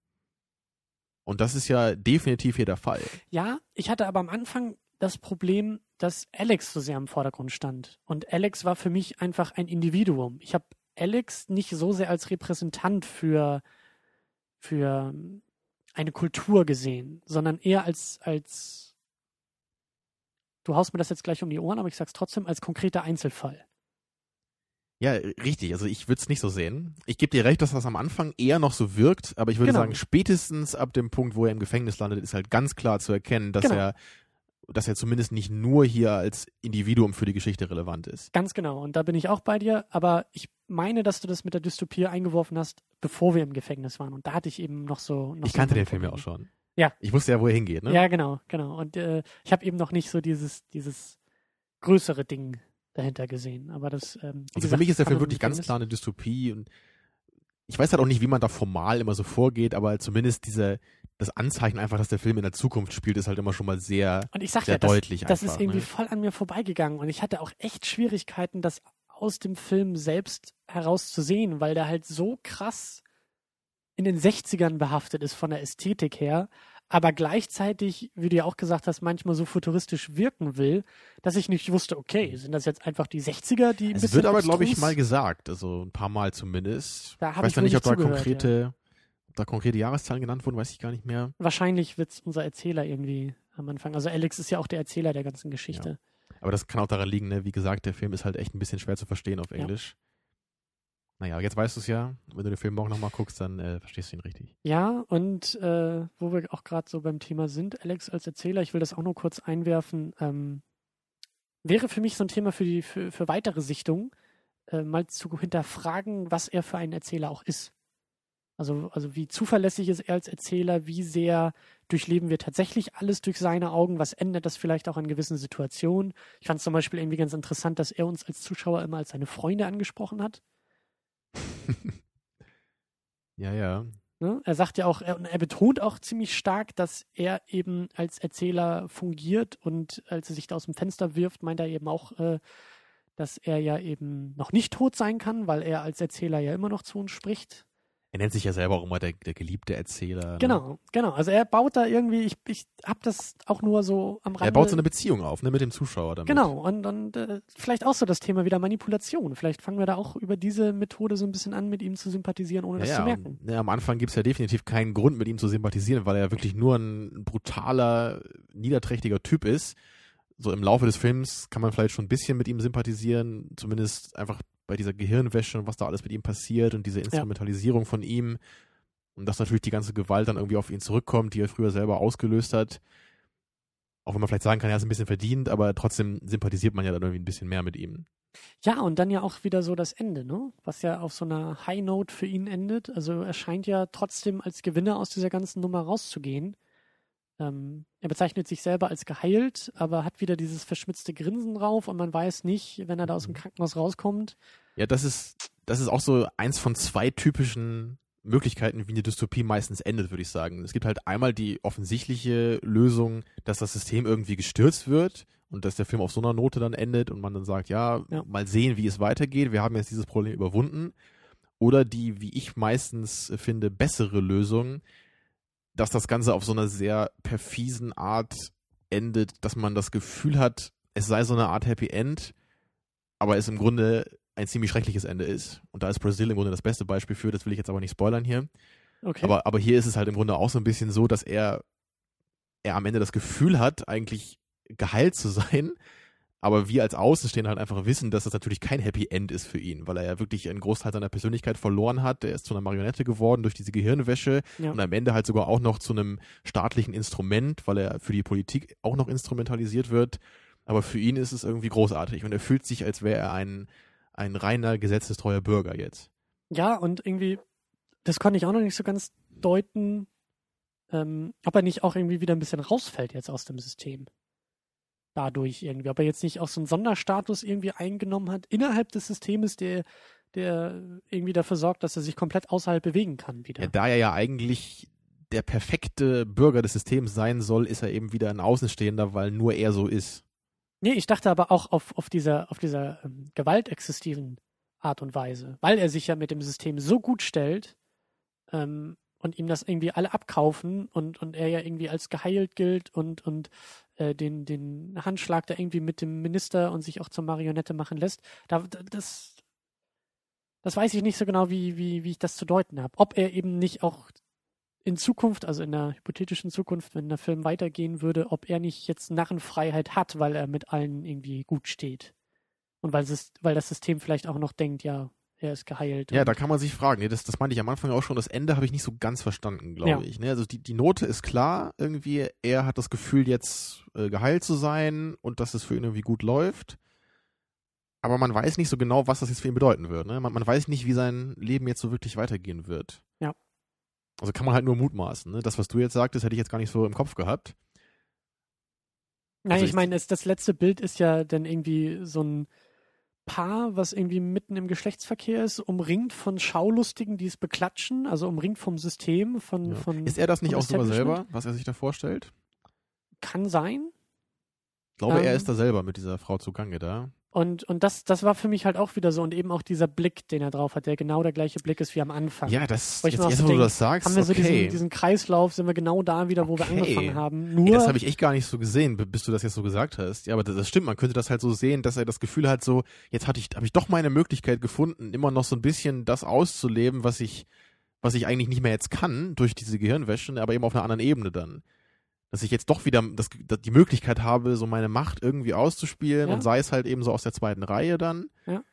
Und das ist ja definitiv hier der Fall. Ja, ich hatte aber am Anfang das Problem, dass Alex so sehr im Vordergrund stand. Und Alex war für mich einfach ein Individuum. Ich habe Alex nicht so sehr als Repräsentant für, für eine Kultur gesehen, sondern eher als, als, du haust mir das jetzt gleich um die Ohren, aber ich sag's trotzdem, als konkreter Einzelfall. Ja, richtig. Also ich würde es nicht so sehen. Ich gebe dir recht, dass das am Anfang eher noch so wirkt, aber ich würde genau. sagen, spätestens ab dem Punkt, wo er im Gefängnis landet, ist halt ganz klar zu erkennen, dass genau. er dass er zumindest nicht nur hier als Individuum für die Geschichte relevant ist. Ganz genau. Und da bin ich auch bei dir. Aber ich meine, dass du das mit der Dystopie eingeworfen hast, bevor wir im Gefängnis waren. Und da hatte ich eben noch so. Noch ich so kannte den Film ja auch schon. Ja. Ich wusste ja, wo er hingeht, ne? Ja, genau, genau. Und äh, ich habe eben noch nicht so dieses, dieses größere Ding dahinter gesehen. Aber das. Ähm, also gesagt, für mich ist der Film wirklich ganz klar eine Dystopie und ich weiß halt auch nicht, wie man da formal immer so vorgeht, aber zumindest diese, das Anzeichen einfach, dass der Film in der Zukunft spielt, ist halt immer schon mal sehr, und ich sag sehr ja, das, deutlich. Das einfach, ist irgendwie ne? voll an mir vorbeigegangen und ich hatte auch echt Schwierigkeiten, das aus dem Film selbst herauszusehen, weil der halt so krass in den 60ern behaftet ist von der Ästhetik her, aber gleichzeitig, wie du ja auch gesagt hast, manchmal so futuristisch wirken will, dass ich nicht wusste, okay, sind das jetzt einfach die 60er, die ein es wird aber, glaube ich, mal gesagt, also ein paar Mal zumindest. Da ich weiß ich ja nicht, ob da konkrete, da konkrete Jahreszahlen genannt wurden, weiß ich gar nicht mehr. Wahrscheinlich wird unser Erzähler irgendwie am Anfang. Also Alex ist ja auch der Erzähler der ganzen Geschichte. Ja. Aber das kann auch daran liegen, ne? wie gesagt, der Film ist halt echt ein bisschen schwer zu verstehen auf Englisch. Ja. Naja, jetzt weißt du es ja. Wenn du den Film morgen nochmal guckst, dann äh, verstehst du ihn richtig. Ja, und äh, wo wir auch gerade so beim Thema sind, Alex als Erzähler, ich will das auch nur kurz einwerfen, ähm, wäre für mich so ein Thema für, die, für, für weitere Sichtungen, äh, mal zu hinterfragen, was er für ein Erzähler auch ist. Also, also wie zuverlässig ist er als Erzähler, wie sehr durchleben wir tatsächlich alles durch seine Augen, was ändert das vielleicht auch an gewissen Situationen. Ich fand es zum Beispiel irgendwie ganz interessant, dass er uns als Zuschauer immer als seine Freunde angesprochen hat. ja, ja. Ne? Er sagt ja auch, er, er, betont auch ziemlich stark, dass er eben als Erzähler fungiert und als er sich da aus dem Fenster wirft, meint er eben auch, äh, dass er ja eben noch nicht tot sein kann, weil er als Erzähler ja immer noch zu uns spricht. Er nennt sich ja selber auch immer der, der geliebte Erzähler. Ne? Genau, genau. Also er baut da irgendwie, ich, ich habe das auch nur so am Rande. Er baut so eine Beziehung auf, ne, mit dem Zuschauer damit. Genau, und, und äh, vielleicht auch so das Thema wieder Manipulation. Vielleicht fangen wir da auch über diese Methode so ein bisschen an, mit ihm zu sympathisieren, ohne ja, das zu merken. Ja, am Anfang gibt es ja definitiv keinen Grund, mit ihm zu sympathisieren, weil er ja wirklich nur ein brutaler, niederträchtiger Typ ist. So im Laufe des Films kann man vielleicht schon ein bisschen mit ihm sympathisieren, zumindest einfach bei dieser Gehirnwäsche und was da alles mit ihm passiert und diese Instrumentalisierung ja. von ihm und dass natürlich die ganze Gewalt dann irgendwie auf ihn zurückkommt, die er früher selber ausgelöst hat. Auch wenn man vielleicht sagen kann, er ist ein bisschen verdient, aber trotzdem sympathisiert man ja dann irgendwie ein bisschen mehr mit ihm. Ja, und dann ja auch wieder so das Ende, ne? Was ja auf so einer High Note für ihn endet. Also er scheint ja trotzdem als Gewinner aus dieser ganzen Nummer rauszugehen. Ähm, er bezeichnet sich selber als geheilt, aber hat wieder dieses verschmitzte Grinsen drauf und man weiß nicht, wenn er da aus dem mhm. Krankenhaus rauskommt. Ja, das ist, das ist auch so eins von zwei typischen Möglichkeiten, wie eine Dystopie meistens endet, würde ich sagen. Es gibt halt einmal die offensichtliche Lösung, dass das System irgendwie gestürzt wird und dass der Film auf so einer Note dann endet und man dann sagt, ja, ja. mal sehen, wie es weitergeht. Wir haben jetzt dieses Problem überwunden. Oder die, wie ich meistens finde, bessere Lösung, dass das Ganze auf so einer sehr perfisen Art endet, dass man das Gefühl hat, es sei so eine Art Happy End, aber es im Grunde ein ziemlich schreckliches Ende ist. Und da ist Brazil im Grunde das beste Beispiel für, das will ich jetzt aber nicht spoilern hier. Okay. Aber, aber hier ist es halt im Grunde auch so ein bisschen so, dass er, er am Ende das Gefühl hat, eigentlich geheilt zu sein, aber wir als Außenstehender halt einfach wissen, dass das natürlich kein Happy End ist für ihn, weil er ja wirklich einen Großteil seiner Persönlichkeit verloren hat. Er ist zu einer Marionette geworden durch diese Gehirnwäsche Ja. und am Ende halt sogar auch noch zu einem staatlichen Instrument, weil er für die Politik auch noch instrumentalisiert wird. Aber für ihn ist es irgendwie großartig und er fühlt sich, als wäre er ein, ein reiner, gesetzestreuer Bürger jetzt. Ja, und irgendwie, das konnte ich auch noch nicht so ganz deuten, ähm, ob er nicht auch irgendwie wieder ein bisschen rausfällt jetzt aus dem System. Dadurch irgendwie. Ob er jetzt nicht auch so einen Sonderstatus irgendwie eingenommen hat innerhalb des Systems, der, der irgendwie dafür sorgt, dass er sich komplett außerhalb bewegen kann wieder. Ja, da er ja eigentlich der perfekte Bürger des Systems sein soll, ist er eben wieder ein Außenstehender, weil nur er so ist. Nee, ich dachte aber auch auf, auf dieser, auf dieser ähm, gewaltexzessiven Art und Weise, weil er sich ja mit dem System so gut stellt ähm, und ihm das irgendwie alle abkaufen und, und er ja irgendwie als geheilt gilt und, und äh, den, den Handschlag da irgendwie mit dem Minister und sich auch zur Marionette machen lässt. Da, da- das, das weiß ich nicht so genau, wie, wie, wie ich das zu deuten habe. Ob er eben nicht auch in Zukunft, also in der hypothetischen Zukunft, wenn der Film weitergehen würde, ob er nicht jetzt Narrenfreiheit hat, weil er mit allen irgendwie gut steht. Und weil, es, weil das System vielleicht auch noch denkt, ja, er ist geheilt. Ja, da kann man sich fragen. Das, das meinte ich am Anfang auch schon. Das Ende habe ich nicht so ganz verstanden, glaube Ja. ich. Ne? Also die, die Note ist klar irgendwie. Er hat das Gefühl, jetzt äh, geheilt zu sein und dass es für ihn irgendwie gut läuft. Aber man weiß nicht so genau, was das jetzt für ihn bedeuten wird. Ne? Man, man weiß nicht, wie sein Leben jetzt so wirklich weitergehen wird. Ja. Also kann man halt nur mutmaßen. Ne? Das, was du jetzt sagtest, hätte ich jetzt gar nicht so im Kopf gehabt. Nein, also ich ich- meine, das letzte Bild ist ja dann irgendwie so ein Paar, was irgendwie mitten im Geschlechtsverkehr ist, umringt von Schaulustigen, die es beklatschen, also umringt vom System, von, Ja. von Ist er das nicht auch sogar selber, was er sich da vorstellt? kann sein. Ich glaube, er Ähm. ist da selber mit dieser Frau zugange da. Und, und das, das war für mich halt auch wieder so. Und eben auch dieser Blick, den er drauf hat, der genau der gleiche Blick ist wie am Anfang. Ja, das, ich jetzt so wo du das sagst, haben wir so okay. diesen, diesen Kreislauf, sind wir genau da wieder, wo wir Okay. angefangen haben. Nur, das habe ich echt gar nicht so gesehen, bis du das jetzt so gesagt hast. Ja, aber das, das stimmt, man könnte das halt so sehen, dass er das Gefühl hat, so, jetzt hatte ich, habe ich doch meine Möglichkeit gefunden, immer noch so ein bisschen das auszuleben, was ich, was ich eigentlich nicht mehr jetzt kann, durch diese Gehirnwäsche, aber eben auf einer anderen Ebene dann. Dass ich jetzt doch wieder das, die Möglichkeit habe, so meine Macht irgendwie auszuspielen Ja. und sei es halt eben so aus der zweiten Reihe dann. Ja.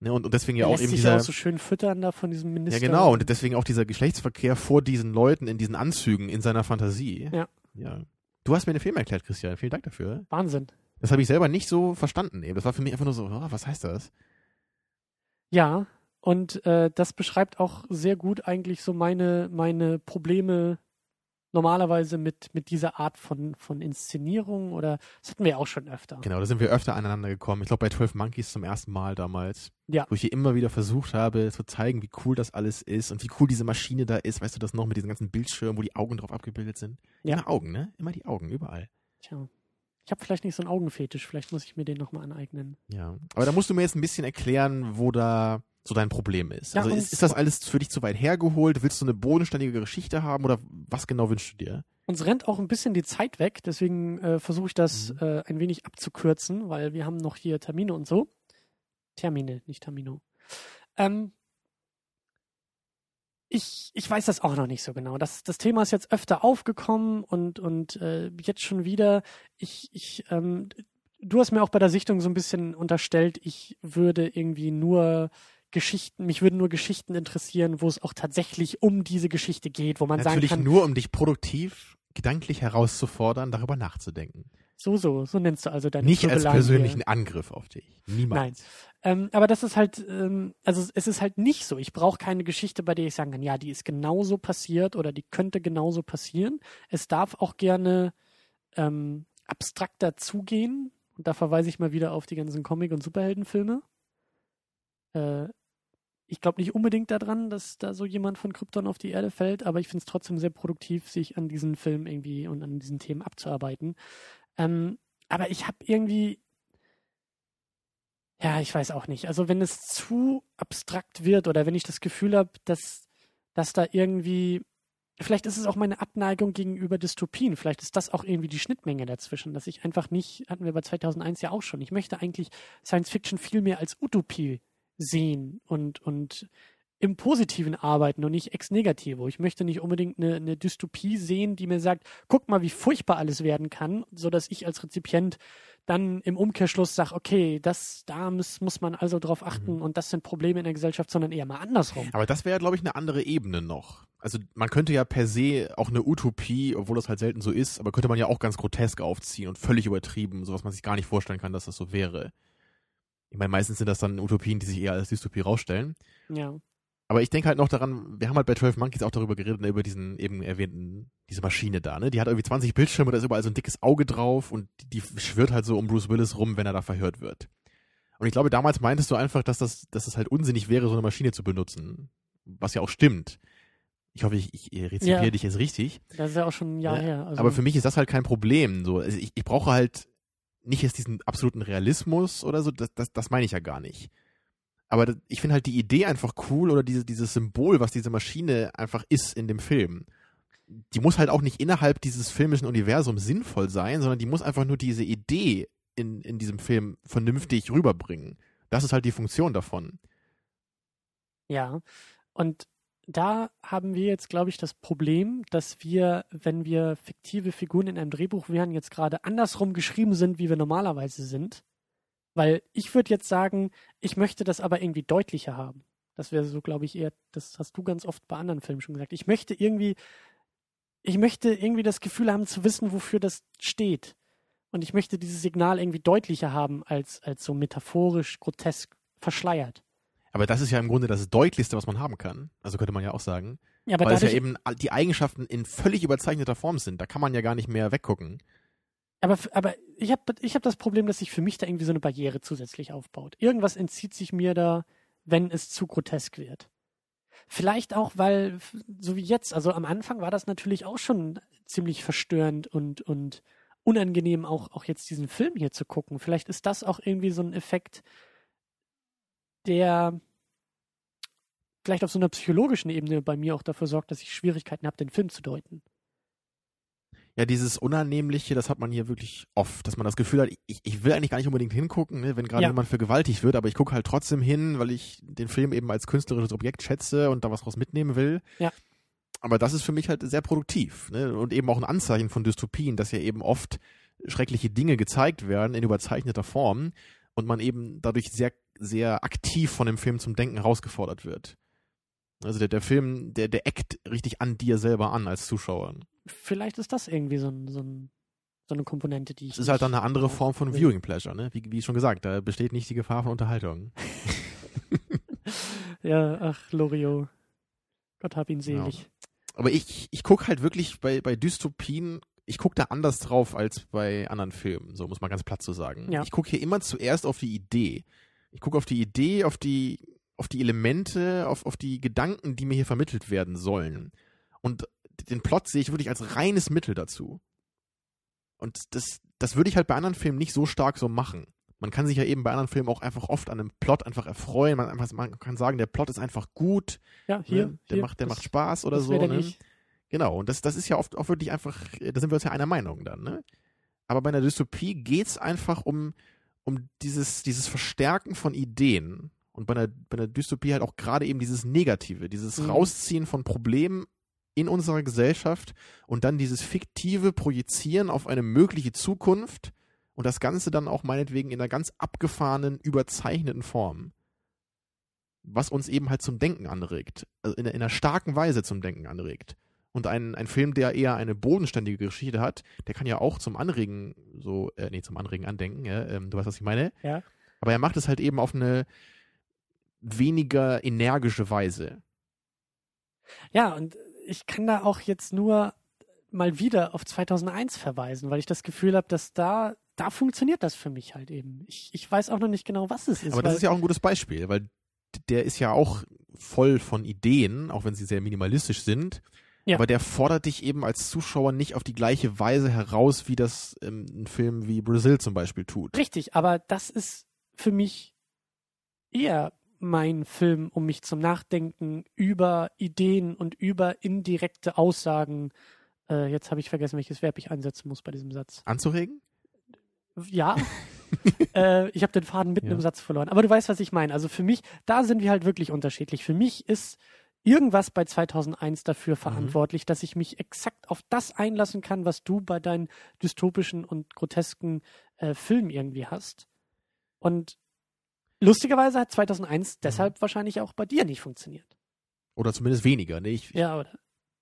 Ne, und, und deswegen ja auch eben dieser. auch so schön füttern da von diesem Minister. Ja, genau. Und deswegen auch dieser Geschlechtsverkehr vor diesen Leuten in diesen Anzügen in seiner Fantasie. Ja. Ja. Du hast mir den Film erklärt, Christian. Vielen Dank dafür. Wahnsinn. Das habe ich selber nicht so verstanden. Eben. Das war für mich einfach nur so, oh, was heißt das? Ja, und äh, das beschreibt auch sehr gut eigentlich so meine, meine Probleme normalerweise mit, mit dieser Art von, von Inszenierung oder das hatten wir ja auch schon öfter. Genau, da sind wir öfter aneinander gekommen. Ich glaube, bei 12 Monkeys zum ersten Mal damals. Ja. Wo ich hier immer wieder versucht habe, zu zeigen, wie cool das alles ist und wie cool diese Maschine da ist. Weißt du das noch mit diesen ganzen Bildschirmen, wo die Augen drauf abgebildet sind? Ja. Immer Augen, ne? Immer die Augen, überall. Tja. Ich habe vielleicht nicht so einen Augenfetisch, vielleicht muss ich mir den nochmal aneignen. Ja. Aber da musst du mir jetzt ein bisschen erklären, wo da so dein Problem ist. Ja, also ist, ist das alles für dich zu weit hergeholt? Willst du eine bodenständige Geschichte haben oder was genau wünschst du dir? Uns rennt auch ein bisschen die Zeit weg, deswegen äh, versuche ich das Mhm. äh, ein wenig abzukürzen, weil wir haben noch hier Termine und so. Termine, nicht Termino. Ähm, ich, ich weiß das auch noch nicht so genau. Das, das Thema ist jetzt öfter aufgekommen und, und äh, jetzt schon wieder. Ich, ich, ähm, du hast mir auch bei der Sichtung so ein bisschen unterstellt, ich würde irgendwie nur Geschichten, mich würden nur Geschichten interessieren, wo es auch tatsächlich um diese Geschichte geht, wo man Natürlich sagen kann, nur, um dich produktiv, gedanklich herauszufordern, darüber nachzudenken. so, so, so nennst du also deine Nicht als persönlichen hier. Angriff auf dich. Niemals. Ähm, aber das ist halt, ähm, also es ist halt nicht so. Ich brauche keine Geschichte, bei der ich sagen kann, ja, die ist genauso passiert oder die könnte genauso passieren. Es darf auch gerne ähm, abstrakter zugehen. Und da verweise ich mal wieder auf die ganzen Comic- und Superheldenfilme. Äh, ich glaube nicht unbedingt daran, dass da so jemand von Krypton auf die Erde fällt, aber ich finde es trotzdem sehr produktiv, sich an diesen Film irgendwie und an diesen Themen abzuarbeiten. Ähm, aber ich habe irgendwie, ja, ich weiß auch nicht. Also wenn es zu abstrakt wird oder wenn ich das Gefühl habe, dass, dass da irgendwie, vielleicht ist es auch meine Abneigung gegenüber Dystopien, vielleicht ist das auch irgendwie die Schnittmenge dazwischen, dass ich einfach nicht, hatten wir bei 2001 ja auch schon, ich möchte eigentlich Science Fiction viel mehr als Utopie sehen und, und im Positiven arbeiten und nicht ex negativo. Ich möchte nicht unbedingt eine, eine Dystopie sehen, die mir sagt, guck mal, wie furchtbar alles werden kann, so dass ich als Rezipient dann im Umkehrschluss sage, okay, das, da muss, muss man also drauf achten mhm. und das sind Probleme in der Gesellschaft, sondern eher mal andersrum. Aber das wäre, glaube ich, eine andere Ebene noch. Also man könnte ja per se auch eine Utopie, obwohl das halt selten so ist, aber könnte man ja auch ganz grotesk aufziehen und völlig übertrieben, so was man sich gar nicht vorstellen kann, dass das so wäre. Ich meine, meistens sind das dann Utopien, die sich eher als Dystopie rausstellen. Ja. Aber ich denke halt noch daran, wir haben halt bei 12 Monkeys auch darüber geredet, ne, über diesen eben erwähnten, diese Maschine da, ne? Die hat irgendwie 20 Bildschirme, da ist überall so ein dickes Auge drauf und die, die schwirrt halt so um Bruce Willis rum, wenn er da verhört wird. Und ich glaube, damals meintest du einfach, dass das, dass es halt unsinnig wäre, so eine Maschine zu benutzen. Was ja auch stimmt. Ich hoffe, ich, ich rezipiere ja. dich jetzt richtig. Das ist ja auch schon ein Jahr ja, her. Also. Aber für mich ist das halt kein Problem. So, also ich, ich brauche halt nicht jetzt diesen absoluten Realismus oder so, das, das, das meine ich ja gar nicht. Aber ich finde halt die Idee einfach cool oder diese, dieses Symbol, was diese Maschine einfach ist in dem Film. Die muss halt auch nicht innerhalb dieses filmischen Universums sinnvoll sein, sondern die muss einfach nur diese Idee in, in diesem Film vernünftig rüberbringen. Das ist halt die Funktion davon. Ja, und da haben wir jetzt, glaube ich, das Problem, dass wir, wenn wir fiktive Figuren in einem Drehbuch wären, jetzt gerade andersrum geschrieben sind, wie wir normalerweise sind. Weil ich würde jetzt sagen, ich möchte das aber irgendwie deutlicher haben. Das wäre so, glaube ich, eher, das hast du ganz oft bei anderen Filmen schon gesagt. Ich möchte irgendwie, ich möchte irgendwie das Gefühl haben zu wissen, wofür das steht. Und ich möchte dieses Signal irgendwie deutlicher haben als, als so metaphorisch, grotesk verschleiert. Aber das ist ja im Grunde das Deutlichste, was man haben kann. Also könnte man ja auch sagen. Ja, aber weil es ja eben die Eigenschaften in völlig überzeichneter Form sind. Da kann man ja gar nicht mehr weggucken. Aber, aber ich habe ich hab das Problem, dass sich für mich da irgendwie so eine Barriere zusätzlich aufbaut. Irgendwas entzieht sich mir da, wenn es zu grotesk wird. Vielleicht auch, weil, so wie jetzt, also am Anfang war das natürlich auch schon ziemlich verstörend und, und unangenehm, auch, auch jetzt diesen Film hier zu gucken. Vielleicht ist das auch irgendwie so ein Effekt, der vielleicht auf so einer psychologischen Ebene bei mir auch dafür sorgt, dass ich Schwierigkeiten habe, den Film zu deuten. Ja, dieses Unannehmliche, das hat man hier wirklich oft, dass man das Gefühl hat, ich, ich will eigentlich gar nicht unbedingt hingucken, ne, wenn gerade ja. jemand vergewaltigt wird, aber ich gucke halt trotzdem hin, weil ich den Film eben als künstlerisches Objekt schätze und da was draus mitnehmen will. Ja. Aber das ist für mich halt sehr produktiv ne? und eben auch ein Anzeichen von Dystopien, dass ja eben oft schreckliche Dinge gezeigt werden in überzeichneter Form und man eben dadurch sehr, sehr aktiv von dem Film zum Denken herausgefordert wird. Also der, der Film, der, der eckt richtig an dir selber an als Zuschauer vielleicht ist das irgendwie so, ein, so, ein, so eine Komponente, die ich. Es ist halt dann eine andere Form von Viewing Pleasure, ne? Wie, wie schon gesagt, da besteht nicht die Gefahr von Unterhaltung. ja, ach, Lorio. Gott hab ihn selig. Ja. Aber ich, ich gucke halt wirklich bei, bei Dystopien, ich gucke da anders drauf als bei anderen Filmen, so muss man ganz platt zu sagen. Ja. Ich gucke hier immer zuerst auf die Idee. Ich gucke auf die Idee, auf die, auf die Elemente, auf, auf die Gedanken, die mir hier vermittelt werden sollen. Und den Plot sehe ich wirklich als reines Mittel dazu. Und das, das würde ich halt bei anderen Filmen nicht so stark so machen. Man kann sich ja eben bei anderen Filmen auch einfach oft an einem Plot einfach erfreuen. Man, einfach, man kann sagen, der Plot ist einfach gut. Ja, hier. Ne? Der, hier, macht, der macht Spaß oder so. Ne? Genau, und das, das ist ja oft auch wirklich einfach, da sind wir uns ja einer Meinung dann. Ne? Aber bei einer Dystopie geht es einfach um, um dieses, dieses Verstärken von Ideen. Und bei einer, bei einer Dystopie halt auch gerade eben dieses Negative, dieses mhm. Rausziehen von Problemen in unserer Gesellschaft und dann dieses fiktive Projizieren auf eine mögliche Zukunft und das Ganze dann auch meinetwegen in einer ganz abgefahrenen, überzeichneten Form. Was uns eben halt zum Denken anregt, also in, in einer starken Weise zum Denken anregt. Und ein, ein Film, der eher eine bodenständige Geschichte hat, der kann ja auch zum Anregen, so, äh, nee, zum Anregen andenken, ja, ähm, du weißt, was ich meine? Ja. Aber er macht es halt eben auf eine weniger energische Weise. Ja, und ich kann da auch jetzt nur mal wieder auf 2001 verweisen, weil ich das Gefühl habe, dass da da funktioniert das für mich halt eben. Ich, ich weiß auch noch nicht genau, was es ist. Aber das ist ja auch ein gutes Beispiel, weil der ist ja auch voll von Ideen, auch wenn sie sehr minimalistisch sind. Ja. Aber der fordert dich eben als Zuschauer nicht auf die gleiche Weise heraus, wie das ähm, ein Film wie Brazil zum Beispiel tut. Richtig, aber das ist für mich eher mein Film, um mich zum Nachdenken über Ideen und über indirekte Aussagen. Äh, jetzt habe ich vergessen, welches Verb ich einsetzen muss bei diesem Satz. Anzuregen? Ja. äh, ich habe den Faden mitten Ja. im Satz verloren. Aber du weißt, was ich meine. Also für mich, da sind wir halt wirklich unterschiedlich. Für mich ist irgendwas bei 2001 dafür Mhm. verantwortlich, dass ich mich exakt auf das einlassen kann, was du bei deinen dystopischen und grotesken äh, Filmen irgendwie hast. Und lustigerweise hat 2001 Mhm. deshalb wahrscheinlich auch bei dir nicht funktioniert. Oder zumindest weniger. Ne? Ich, Ja, oder?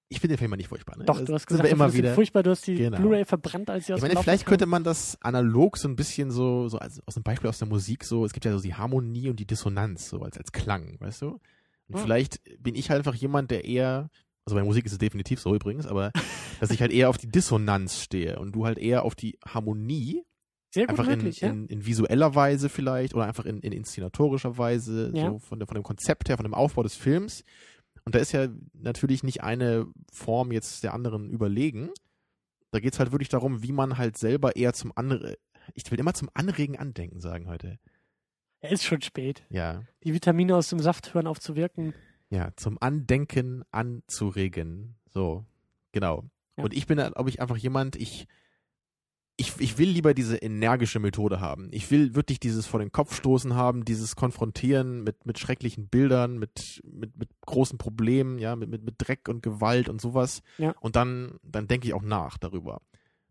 ich finde den Film mal nicht furchtbar. Ne? Doch, Das du hast gesagt, immer wieder. furchtbar, du hast die Genau. Blu-ray verbrannt, als sie aus Ich dem meine, vielleicht kam. könnte man das analog so ein bisschen so, so als, aus einem Beispiel aus der Musik so, es gibt ja so die Harmonie und die Dissonanz, so als, als Klang, weißt du? Und Hm. vielleicht bin ich halt einfach jemand, der eher, also bei Musik ist es definitiv so übrigens, aber dass ich halt eher auf die Dissonanz stehe und du halt eher auf die Harmonie, Sehr gut einfach in, möglich, ja. in, in visueller Weise vielleicht oder einfach in, in inszenatorischer Weise, Ja. so von, der, von dem Konzept her, von dem Aufbau des Films. Und da ist ja natürlich nicht eine Form jetzt der anderen überlegen. Da geht's halt wirklich darum, wie man halt selber eher zum Anre ich will immer zum Anregen andenken sagen heute. Er ist schon spät. Ja, Die Vitamine aus dem Saft hören auf zu wirken. ja, zum Andenken anzuregen. So, genau. Ja. Und ich bin, glaube ich, einfach jemand, ich, ich, ich will lieber diese energische Methode haben. Ich will wirklich dieses vor den Kopf stoßen haben, dieses Konfrontieren mit, mit schrecklichen Bildern, mit, mit, mit großen Problemen, ja, mit, mit, mit Dreck und Gewalt und sowas. Ja. Und dann, dann denke ich auch nach darüber.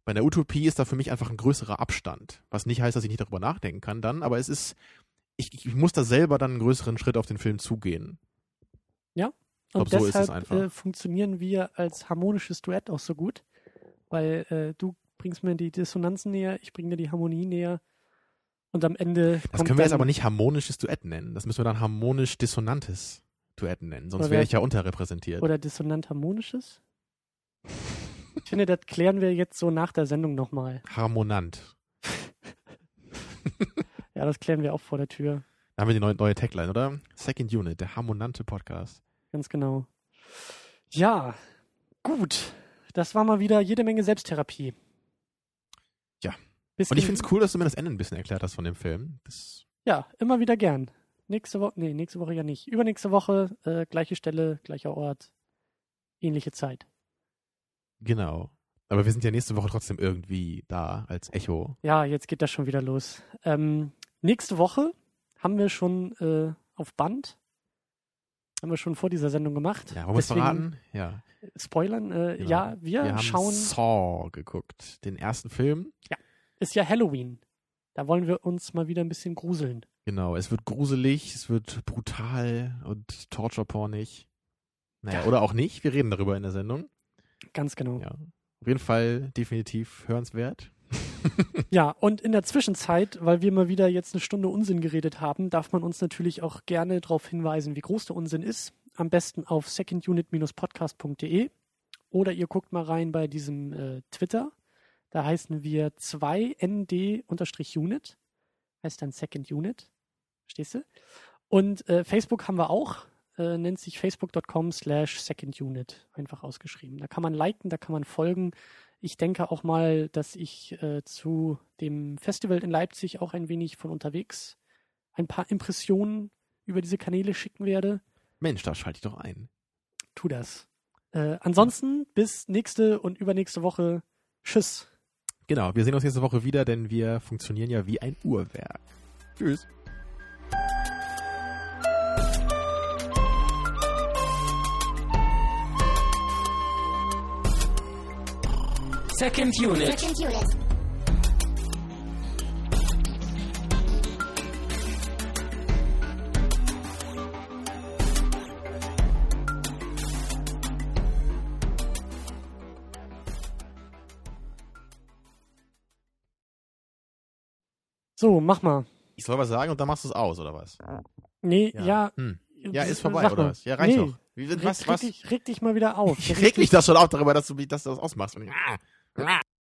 Bei der Utopie ist da für mich einfach ein größerer Abstand. Was nicht heißt, dass ich nicht darüber nachdenken kann dann, aber es ist, ich, ich muss da selber dann einen größeren Schritt auf den Film zugehen. Und glaub, so ist es deshalb einfach. Äh, funktionieren wir als harmonisches Duett auch so gut, weil äh, du bringst mir die Dissonanzen näher, ich bringe dir die Harmonie näher und am Ende Das können wir jetzt aber nicht harmonisches Duett nennen. Das müssen wir dann harmonisch-dissonantes Duett nennen. Sonst wäre ich ja unterrepräsentiert. oder dissonant-harmonisches. Ich finde, das klären wir jetzt so nach der Sendung nochmal. Harmonant. Ja, das klären wir auch vor der Tür. Da haben wir die neue, neue Tagline, oder? Second Unit, der harmonante Podcast. Ganz genau. Ja, gut. Das war mal wieder jede Menge Selbsttherapie. Ja. Bisschen, Und ich finde es cool, dass du mir das Ende ein bisschen erklärt hast von dem Film. Das, Ja, immer wieder gern. Nächste Woche, nee, nächste Woche ja nicht. Übernächste Woche, äh, gleiche Stelle, gleicher Ort, ähnliche Zeit. genau. Aber wir sind ja nächste Woche trotzdem irgendwie da als Echo. Ja, jetzt geht das schon wieder los. Ähm, nächste Woche haben wir schon äh, auf Band. Haben wir schon vor dieser Sendung gemacht. Ja, wollen wir verraten? Ja. Spoilern. Äh, Genau. Ja, wir, Wir haben schauen. Saw geguckt, den ersten Film. Ist ja Halloween. Da wollen wir uns mal wieder ein bisschen gruseln. Genau, es wird gruselig, es wird brutal und torture-pornig. Naja, Ja. oder auch nicht. Wir reden darüber in der Sendung. Ganz genau. Ja. Auf jeden Fall definitiv hörenswert. Ja, und in der Zwischenzeit, weil wir mal wieder jetzt eine Stunde Unsinn geredet haben, darf man uns natürlich auch gerne darauf hinweisen, wie groß der Unsinn ist. Am besten auf secondunit-podcast.de oder ihr guckt mal rein bei diesem äh, Twitter. Da heißen wir 2nd-unit. Heißt dann Second Unit. Verstehst du? Und äh, Facebook haben wir auch. Äh, nennt sich facebook.com slash second unit. Einfach ausgeschrieben. Da kann man liken, da kann man folgen. Ich denke auch mal, dass ich äh, zu dem Festival in Leipzig auch ein wenig von unterwegs ein paar Impressionen über diese Kanäle schicken werde. Mensch, da schalte ich doch ein. Tu das. Äh, ansonsten bis nächste und übernächste Woche. Tschüss. Genau, wir sehen uns nächste Woche wieder, denn wir funktionieren ja wie ein Uhrwerk. Tschüss. Second Unit. Second unit. So, mach mal. Ich soll was sagen und dann machst du es aus, oder was? Nee, ja. Hm. Ja, ist vorbei, oder was? Ja, reicht nee. doch. Wie, Reg, was, was? Reg, dich, reg dich mal wieder auf. Ich reg mich doch schon auf darüber, dass du, dass du das ausmachst. Und, ah, Rah.